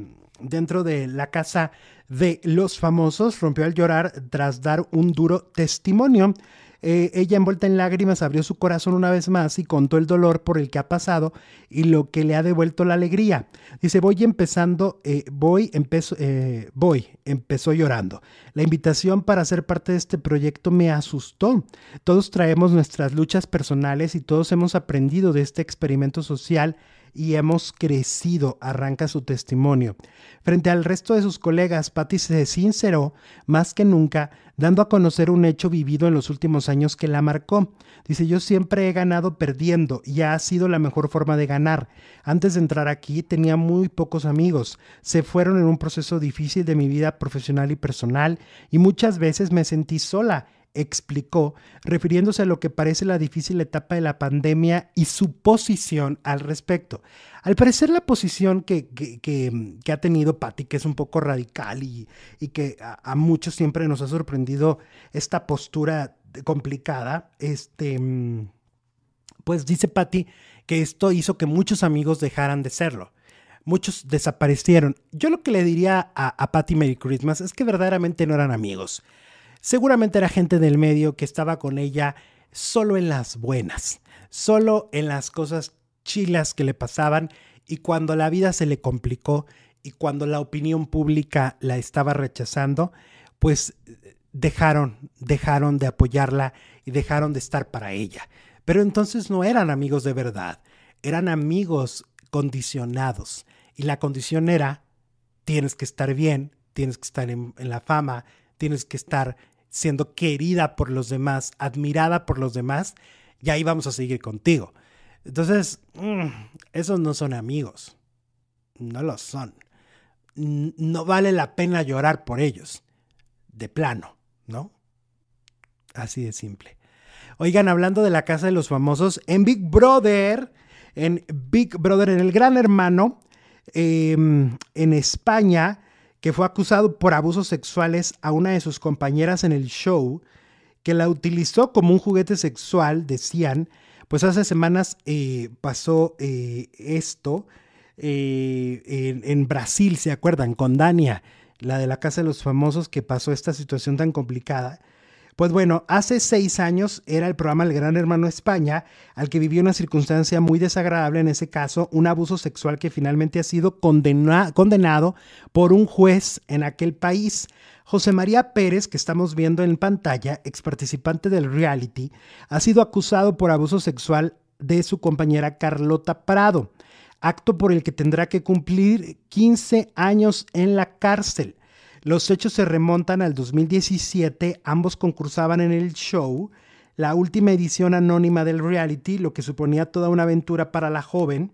dentro de la casa de los famosos, rompió al llorar tras dar un duro testimonio. Eh, ella envuelta en lágrimas abrió su corazón una vez más y contó el dolor por el que ha pasado y lo que le ha devuelto la alegría. Dice, voy empezando, eh, voy, empezó, eh, voy, empezó llorando. La invitación para ser parte de este proyecto me asustó. Todos traemos nuestras luchas personales y todos hemos aprendido de este experimento social y hemos crecido, arranca su testimonio. Frente al resto de sus colegas, Patty se sinceró más que nunca, dando a conocer un hecho vivido en los últimos años que la marcó. Dice, yo siempre he ganado perdiendo y ha sido la mejor forma de ganar. Antes de entrar aquí tenía muy pocos amigos. Se fueron en un proceso difícil de mi vida profesional y personal y muchas veces me sentí sola explicó, refiriéndose a lo que parece la difícil etapa de la pandemia y su posición al respecto. Al parecer la posición que, que, ha tenido Patti, que es un poco radical y, que a, muchos siempre nos ha sorprendido esta postura complicada, este, pues dice Patti que esto hizo que muchos amigos dejaran de serlo muchos desaparecieron. Yo lo que le diría a, a Patty Merry Christmas es que verdaderamente no eran amigos. Seguramente era gente del medio que estaba con ella solo en las buenas, solo en las cosas chilas que le pasaban y cuando la vida se le complicó y cuando la opinión pública la estaba rechazando, pues dejaron, dejaron de apoyarla y dejaron de estar para ella. Pero entonces no eran amigos de verdad, eran amigos condicionados. Y la condición era, tienes que estar bien, tienes que estar en, en la fama, tienes que estar siendo querida por los demás, admirada por los demás, y ahí vamos a seguir contigo. Entonces, mm, esos no son amigos. No lo son. No vale la pena llorar por ellos. De plano, ¿no? Así de simple. Oigan, hablando de la casa de los famosos, en Big Brother, en Big Brother, en el Gran Hermano, em, en España, que fue acusado por abusos sexuales a una de sus compañeras en el show, que la utilizó como un juguete sexual, decían, pues hace semanas eh, pasó eh, esto eh, en, en, Brasil, ¿se acuerdan? Con Dania, la de la Casa de los Famosos, que pasó esta situación tan complicada. Pues bueno, hace seis años era el programa El Gran Hermano España, al que vivió una circunstancia muy desagradable, en ese caso, un abuso sexual que finalmente ha sido condenado por un juez en aquel país. José María Pérez, que estamos viendo en pantalla, ex participante del reality, ha sido acusado por abuso sexual de su compañera Carlota Prado, acto por el que tendrá que cumplir 15 años en la cárcel. Los hechos se remontan al 2017, ambos concursaban en el show, la última edición anónima del reality, lo que suponía toda una aventura para la joven.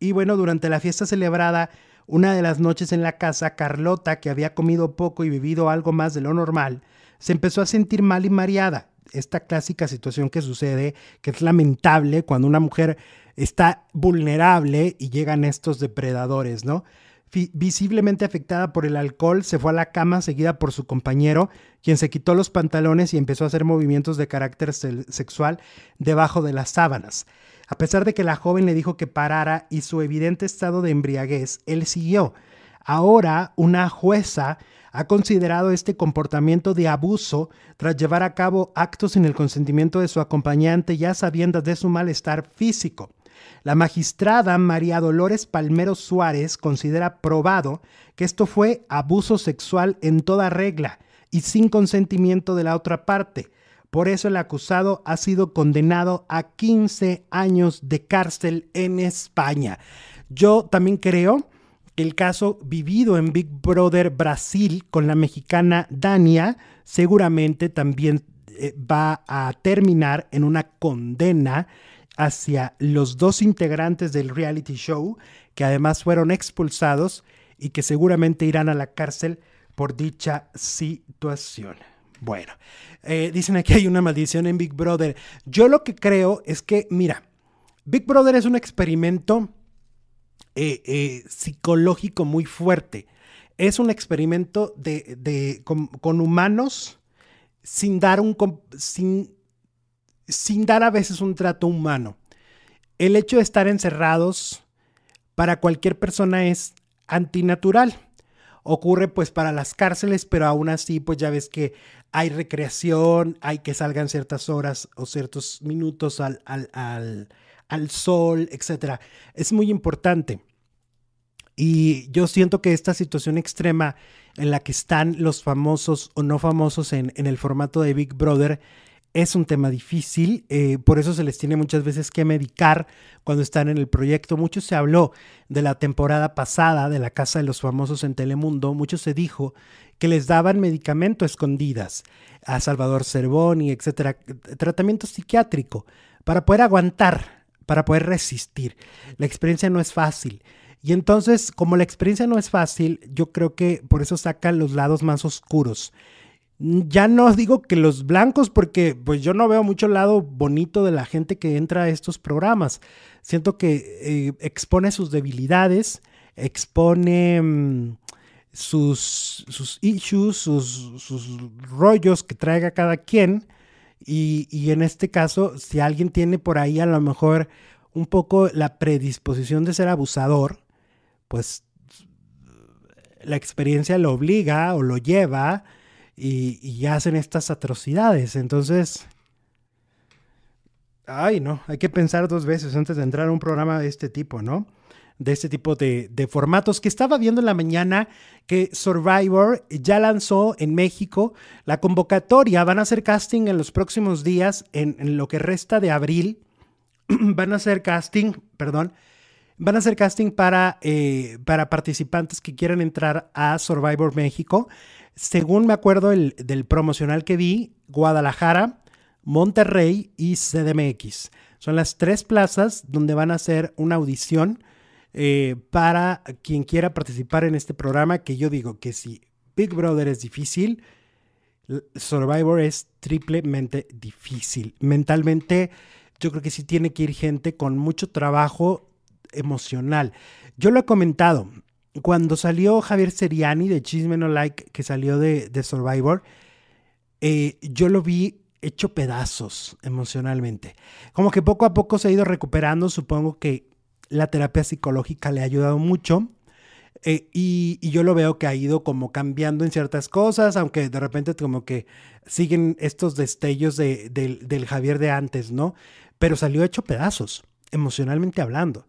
Y bueno, durante la fiesta celebrada una de las noches en la casa, Carlota, que había comido poco y bebido algo más de lo normal, se empezó a sentir mal y mareada. Esta clásica situación que sucede, que es lamentable cuando una mujer está vulnerable y llegan estos depredadores, ¿no? Visiblemente afectada por el alcohol, se fue a la cama seguida por su compañero, quien se quitó los pantalones y empezó a hacer movimientos de carácter sexual debajo de las sábanas. A pesar de que la joven le dijo que parara y su evidente estado de embriaguez, él siguió. Ahora una jueza ha considerado este comportamiento de abuso tras llevar a cabo actos sin el consentimiento de su acompañante ya sabiendo de su malestar físico. La magistrada María Dolores Palmero Suárez considera probado que esto fue abuso sexual en toda regla y sin consentimiento de la otra parte. Por eso el acusado ha sido condenado a 15 años de cárcel en España. Yo también creo que el caso vivido en Big Brother Brasil con la mexicana Dania seguramente también eh, va a terminar en una condena hacia los dos integrantes del reality show, que además fueron expulsados y que seguramente irán a la cárcel por dicha situación. Bueno, eh, dicen aquí hay una maldición en Big Brother. Yo lo que creo es que, mira, Big Brother es un experimento eh, eh, psicológico muy fuerte. Es un experimento de, con, humanos sin dar un, sin sin dar a veces un trato humano. El hecho de estar encerrados para cualquier persona es antinatural. Ocurre pues para las cárceles, pero aún así pues ya ves que hay recreación, hay que salgan ciertas horas o ciertos minutos al, al, al sol, etc. Es muy importante. Y yo siento que esta situación extrema en la que están los famosos o no famosos en, en el formato de Big Brother es un tema difícil, eh, por eso se les tiene muchas veces que medicar cuando están en el proyecto. Mucho se habló de la temporada pasada de la Casa de los Famosos en Telemundo, mucho se dijo que les daban medicamento escondidas a Salvador Cervoni, etcétera, tratamiento psiquiátrico para poder aguantar, para poder resistir. La experiencia no es fácil. Y entonces, como la experiencia no es fácil, yo creo que por eso sacan los lados más oscuros ya no digo que los blancos, porque pues yo no veo mucho lado bonito de la gente que entra a estos programas. Siento que eh, expone sus debilidades, expone mm, sus, sus, issues, sus, rollos que traiga cada quien. Y, y en este caso, si alguien tiene por ahí a lo mejor un poco la predisposición de ser abusador, pues la experiencia lo obliga o lo lleva y, hacen estas atrocidades. Entonces, ay, no, hay que pensar dos veces antes de entrar a un programa de este tipo, ¿no? De este tipo de, formatos que estaba viendo en la mañana que Survivor ya lanzó en México la convocatoria. Van a hacer casting en los próximos días, en, lo que resta de abril. (clears throat) van a hacer casting, perdón, van a hacer casting para, eh, para participantes que quieran entrar a Survivor México. Según me acuerdo del promocional que vi, Guadalajara, Monterrey y CDMX. Son las tres plazas donde van a hacer una audición eh, para quien quiera participar en este programa, que yo digo que si Big Brother es difícil, Survivor es triplemente difícil. Mentalmente, yo creo que sí tiene que ir gente con mucho trabajo emocional. Yo lo he comentado, cuando salió Javier Seriani de Chisme No Like, que salió de, Survivor, eh, yo lo vi hecho pedazos emocionalmente. Como que poco a poco se ha ido recuperando, supongo que la terapia psicológica le ha ayudado mucho. Eh, y, yo lo veo que ha ido como cambiando en ciertas cosas, aunque de repente como que siguen estos destellos de, del Javier de antes, ¿no? Pero salió hecho pedazos, emocionalmente hablando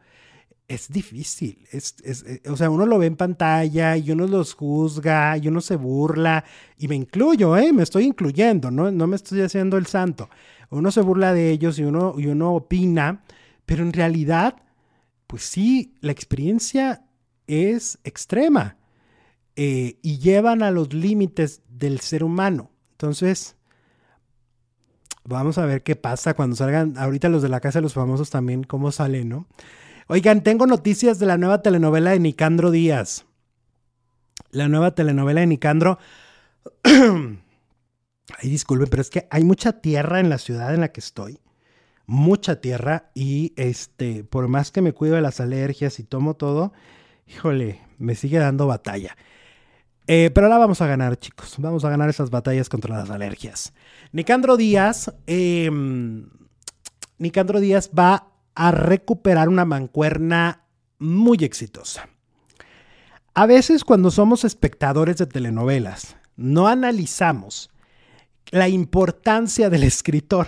es difícil. Es, eh, o sea, uno lo ve en pantalla y uno los juzga y uno se burla. Y me incluyo, ¿eh? Me estoy incluyendo, ¿no? No me estoy haciendo el santo. Uno se burla de ellos y uno, y uno opina, pero en realidad, pues sí, la experiencia es extrema eh, y llevan a los límites del ser humano. Entonces, vamos a ver qué pasa cuando salgan, ahorita los de la Casa de los Famosos también, cómo salen, ¿no? Oigan, tengo noticias de la nueva telenovela de Nicandro Díaz. La nueva telenovela de Nicandro. (clears throat) Ay, disculpen, pero es que hay mucha tierra en la ciudad en la que estoy. Mucha tierra. Y este, por más que me cuido de las alergias y tomo todo, híjole, me sigue dando batalla. Eh, pero ahora vamos a ganar, chicos. Vamos a ganar esas batallas contra las alergias. Nicandro Díaz. Em, Nicandro Díaz va a recuperar una mancuerna muy exitosa. A veces cuando somos espectadores de telenovelas, no analizamos la importancia del escritor.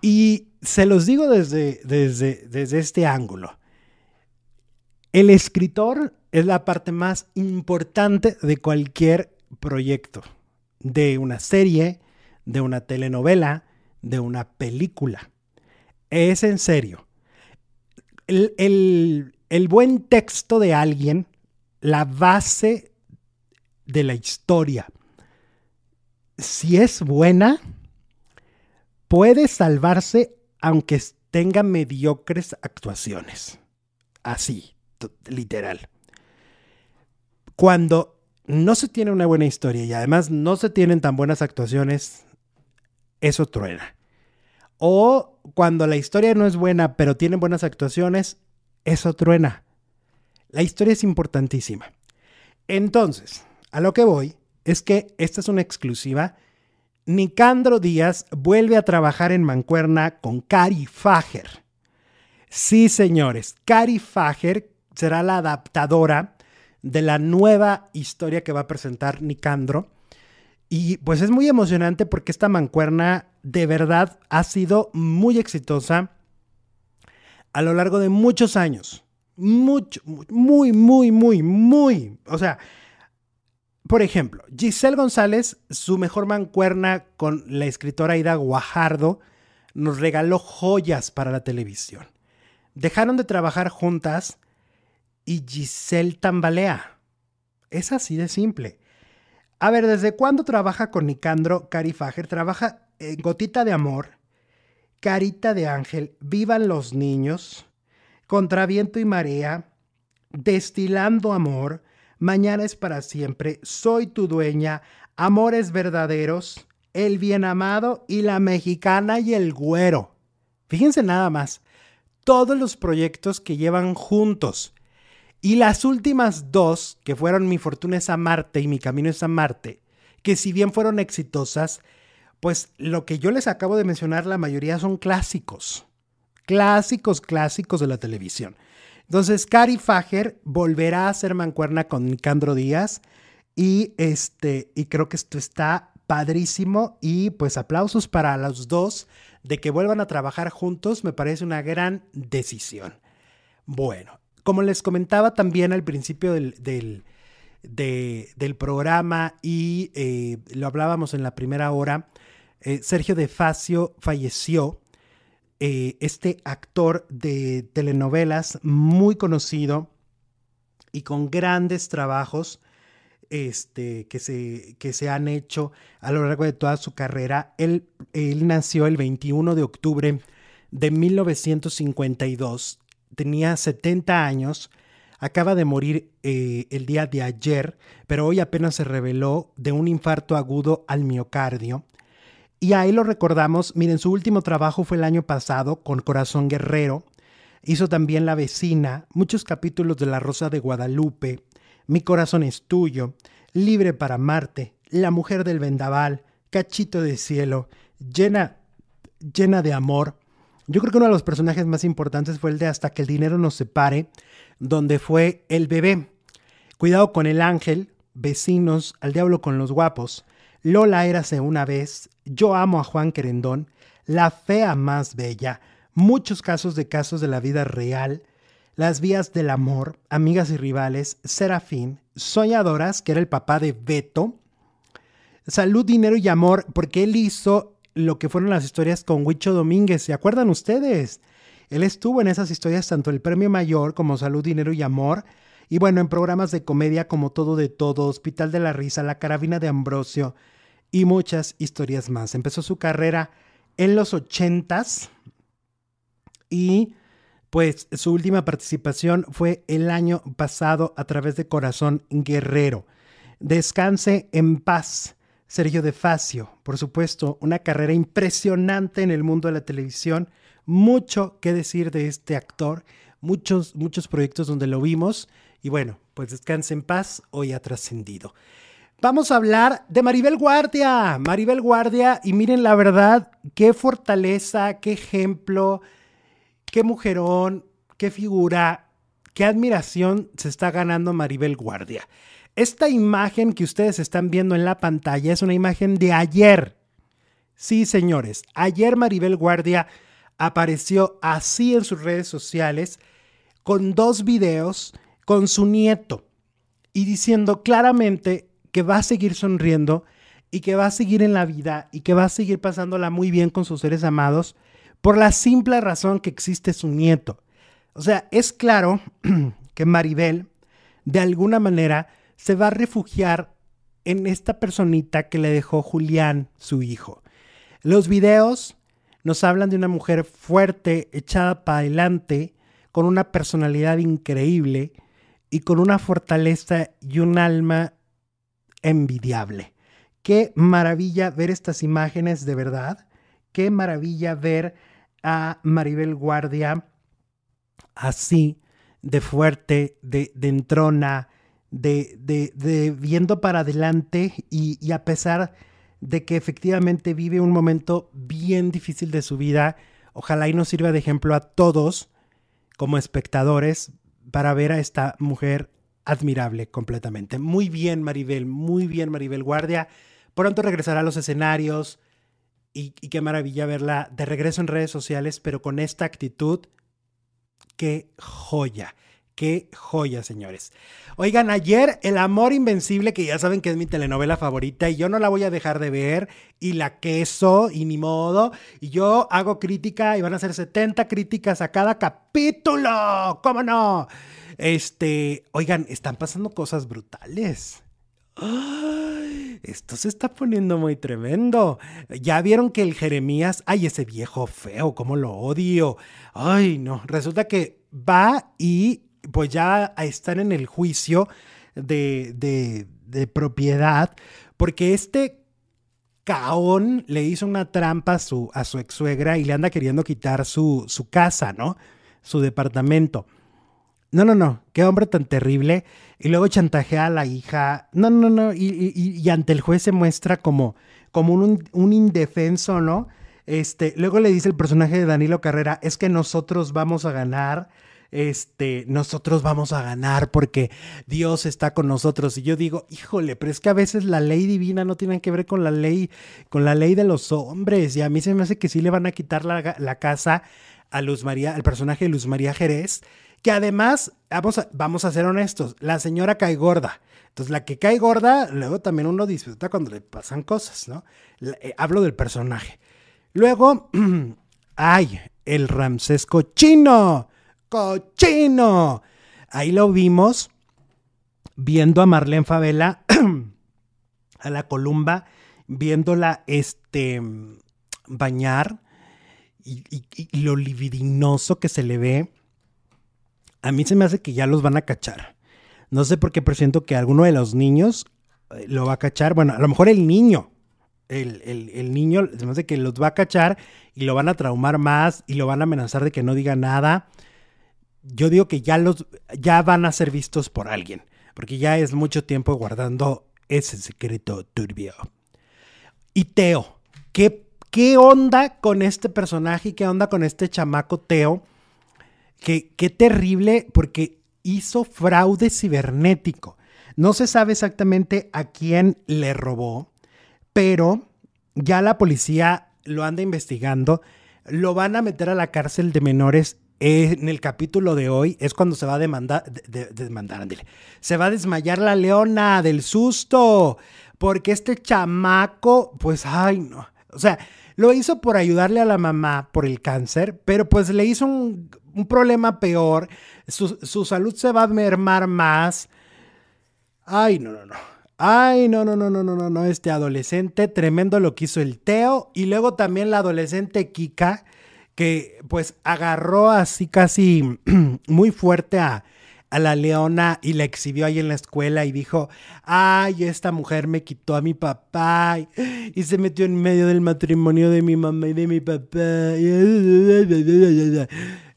Y se los digo desde, desde, desde este ángulo. El escritor es la parte más importante de cualquier proyecto, de una serie, de una telenovela, de una película. Es en serio. El, buen texto de alguien, la base de la historia, si es buena, puede salvarse aunque tenga mediocres actuaciones. Así, literal. Cuando no se tiene una buena historia y además no se tienen tan buenas actuaciones, eso truena. O cuando la historia no es buena, pero tiene buenas actuaciones, eso truena. La historia es importantísima. Entonces, a lo que voy es que esta es una exclusiva. Nicandro Díaz vuelve a trabajar en Mancuerna con Cari Fager. Sí, señores, Cari Fager será la adaptadora de la nueva historia que va a presentar Nicandro. Y pues es muy emocionante porque esta mancuerna de verdad ha sido muy exitosa a lo largo de muchos años. Mucho, muy, muy, muy, muy. O sea, por ejemplo, Giselle González, su mejor mancuerna con la escritora Aida Guajardo, nos regaló joyas para la televisión. Dejaron de trabajar juntas y Giselle tambalea. Es así de simple. A ver, ¿desde cuándo trabaja con Nicandro Cari Fager? Trabaja en Gotita de Amor, Carita de Ángel, Vivan los Niños, Contra Viento y Marea, Destilando Amor, Mañana es para siempre, Soy tu dueña, Amores verdaderos, El bien amado y La mexicana y el güero. Fíjense nada más, todos los proyectos que llevan juntos. Y las últimas dos, que fueron Mi fortuna es a Marte y Mi camino es a Marte, que si bien fueron exitosas, pues lo que yo les acabo de mencionar, la mayoría son clásicos. Clásicos, clásicos de la televisión. Entonces, Cari Fager volverá a ser mancuerna con Nicandro Díaz y, este, y creo que esto está padrísimo y pues aplausos para los dos de que vuelvan a trabajar juntos, me parece una gran decisión. Bueno, como les comentaba también al principio del, del, programa y eh, lo hablábamos en la primera hora, eh, Sergio De Facio falleció. Eh, este actor de telenovelas muy conocido y con grandes trabajos este, que, se, que se han hecho a lo largo de toda su carrera. Él, él nació el 21 de octubre de 1952 tenía 70 años, acaba de morir eh, el día de ayer, pero hoy apenas se reveló de un infarto agudo al miocardio. Y ahí lo recordamos, miren, su último trabajo fue el año pasado con Corazón Guerrero, Hizo también La vecina, muchos capítulos de La Rosa de Guadalupe, Mi corazón es tuyo, Libre para Marte, La mujer del vendaval, Cachito de cielo, llena, llena de amor. Yo creo que uno de los personajes más importantes fue el de Hasta que el dinero nos separe, donde fue el bebé. Cuidado con el ángel, vecinos, al diablo con los guapos. Lola érase una vez, yo amo a Juan Querendón, la fea más bella, muchos casos de casos de la vida real, las vías del amor, amigas y rivales, Serafín, Soñadoras, que era el papá de Beto, Salud, Dinero y Amor, porque él hizo lo que fueron las historias con Huicho Domínguez, ¿se acuerdan ustedes? Él estuvo en esas historias tanto el Premio Mayor como Salud, Dinero y Amor, y bueno, en programas de comedia como Todo de Todo, Hospital de la Risa, La Carabina de Ambrosio y muchas historias más. Empezó su carrera en los ochentas y pues su última participación fue el año pasado a través de Corazón Guerrero. Descanse en paz. Sergio De Facio, por supuesto, una carrera impresionante en el mundo de la televisión. Mucho que decir de este actor, muchos, muchos proyectos donde lo vimos. Y bueno, pues descanse en paz, hoy ha trascendido. Vamos a hablar de Maribel Guardia. Maribel Guardia, y miren la verdad, qué fortaleza, qué ejemplo, qué mujerón, qué figura, qué admiración se está ganando Maribel Guardia. Esta imagen que ustedes están viendo en la pantalla es una imagen de ayer. Sí, señores, ayer Maribel Guardia apareció así en sus redes sociales con dos videos con su nieto y diciendo claramente que va a seguir sonriendo y que va a seguir en la vida y que va a seguir pasándola muy bien con sus seres amados por la simple razón que existe su nieto. O sea, es claro (clears throat) que Maribel, de alguna manera, se va a refugiar en esta personita que le dejó Julián, su hijo. Los videos nos hablan de una mujer fuerte, echada para adelante, con una personalidad increíble y con una fortaleza y un alma envidiable. Qué maravilla ver estas imágenes de verdad. Qué maravilla ver a Maribel Guardia así, de fuerte, de, entrona, de, de, viendo para adelante y, a pesar de que efectivamente vive un momento bien difícil de su vida, ojalá y nos sirva de ejemplo a todos como espectadores para ver a esta mujer admirable completamente. Muy bien, Maribel, muy bien, Maribel Guardia. Pronto regresará a los escenarios y, y qué maravilla verla de regreso en redes sociales, pero con esta actitud, qué joya. Qué joya, señores. Oigan, ayer El Amor Invencible, que ya saben que es mi telenovela favorita y yo no la voy a dejar de ver, y la queso, y ni modo, y yo hago crítica y van a ser 70 críticas a cada capítulo, ¿cómo no? Este, oigan, están pasando cosas brutales. esto se está poniendo muy tremendo. Ya vieron que el Jeremías, ay, ese viejo feo, cómo lo odio. Ay, no, resulta que va y pues ya están en el juicio de, propiedad, porque este caón le hizo una trampa a su, a su ex suegra y le anda queriendo quitar su, su casa, ¿no? Su departamento. No, no, no, qué hombre tan terrible. Y luego chantajea a la hija. No, no, no. Y, ante el juez se muestra como, como un, un, indefenso, ¿no? Este, luego le dice el personaje de Danilo Carrera, es que nosotros vamos a ganar este, nosotros vamos a ganar porque Dios está con nosotros. Y yo digo, híjole, pero es que a veces la ley divina no tiene que ver con la ley, con la ley de los hombres. Y a mí se me hace que sí le van a quitar la, casa a Luz María, al personaje de Luz María Jerez, que además, vamos a, vamos a ser honestos, la señora cae gorda. Entonces, la que cae gorda, luego también uno disfruta cuando le pasan cosas, ¿no? Eh, hablo del personaje. Luego, (clears throat) ay, el Ramsesco chino cochino. Ahí lo vimos viendo a Marlene Favela, (clears throat) a la Columba, viéndola este, bañar y, lo libidinoso que se le ve. A mí se me hace que ya los van a cachar. No sé por qué presiento que alguno de los niños eh, lo va a cachar. Bueno, a lo mejor el niño. El, el, niño se me hace que los va a cachar y lo van a traumar más y lo van a amenazar de que no diga nada yo digo que ya, los, ya van a ser vistos por alguien, porque ya es mucho tiempo guardando ese secreto turbio. Y Teo, ¿qué, qué onda con este personaje qué onda con este chamaco Teo? Qué, qué terrible, porque hizo fraude cibernético. No se sabe exactamente a quién le robó, pero ya la policía lo anda investigando. Lo van a meter a la cárcel de menores en el capítulo de hoy es cuando se va a demandar, de, demandar, se va a desmayar la leona del susto, porque este chamaco, pues, ay, no, o sea, lo hizo por ayudarle a la mamá por el cáncer, pero pues le hizo un, problema peor, su, su, salud se va a mermar más. Ay, no, no, no. Ay, no, no, no, no, no, no, no, este adolescente, tremendo lo que hizo el Teo y luego también la adolescente Kika, que pues agarró así casi (clears throat) muy fuerte a, a la leona y la exhibió ahí en la escuela y dijo, ay, esta mujer me quitó a mi papá y, se metió en medio del matrimonio de mi mamá y de mi papá.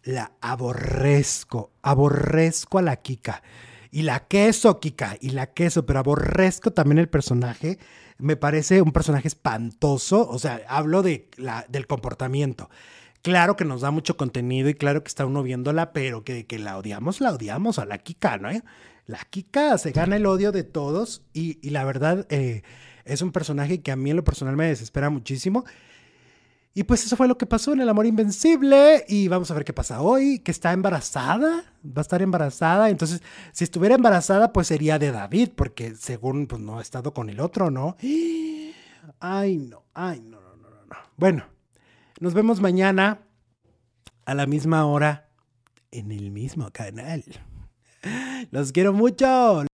La aborrezco, aborrezco a la Kika. Y la queso, Kika, y la queso, pero aborrezco también el personaje. Me parece un personaje espantoso, o sea, hablo de la, del comportamiento. Claro que nos da mucho contenido y claro que está uno viéndola, pero que, la odiamos, la odiamos a la Kika, ¿no? La Kika se gana el odio de todos y, y la verdad eh, es un personaje que a mí en lo personal me desespera muchísimo. Y pues eso fue lo que pasó en El Amor Invencible. Y vamos a ver qué pasa hoy, que está embarazada, va a estar embarazada. Entonces, si estuviera embarazada, pues sería de David, porque según, pues no ha estado con el otro, ¿no? (gasps) Ay, no, ay, no, no, no, no. Bueno, nos vemos mañana a la misma hora en el mismo canal. Los quiero mucho.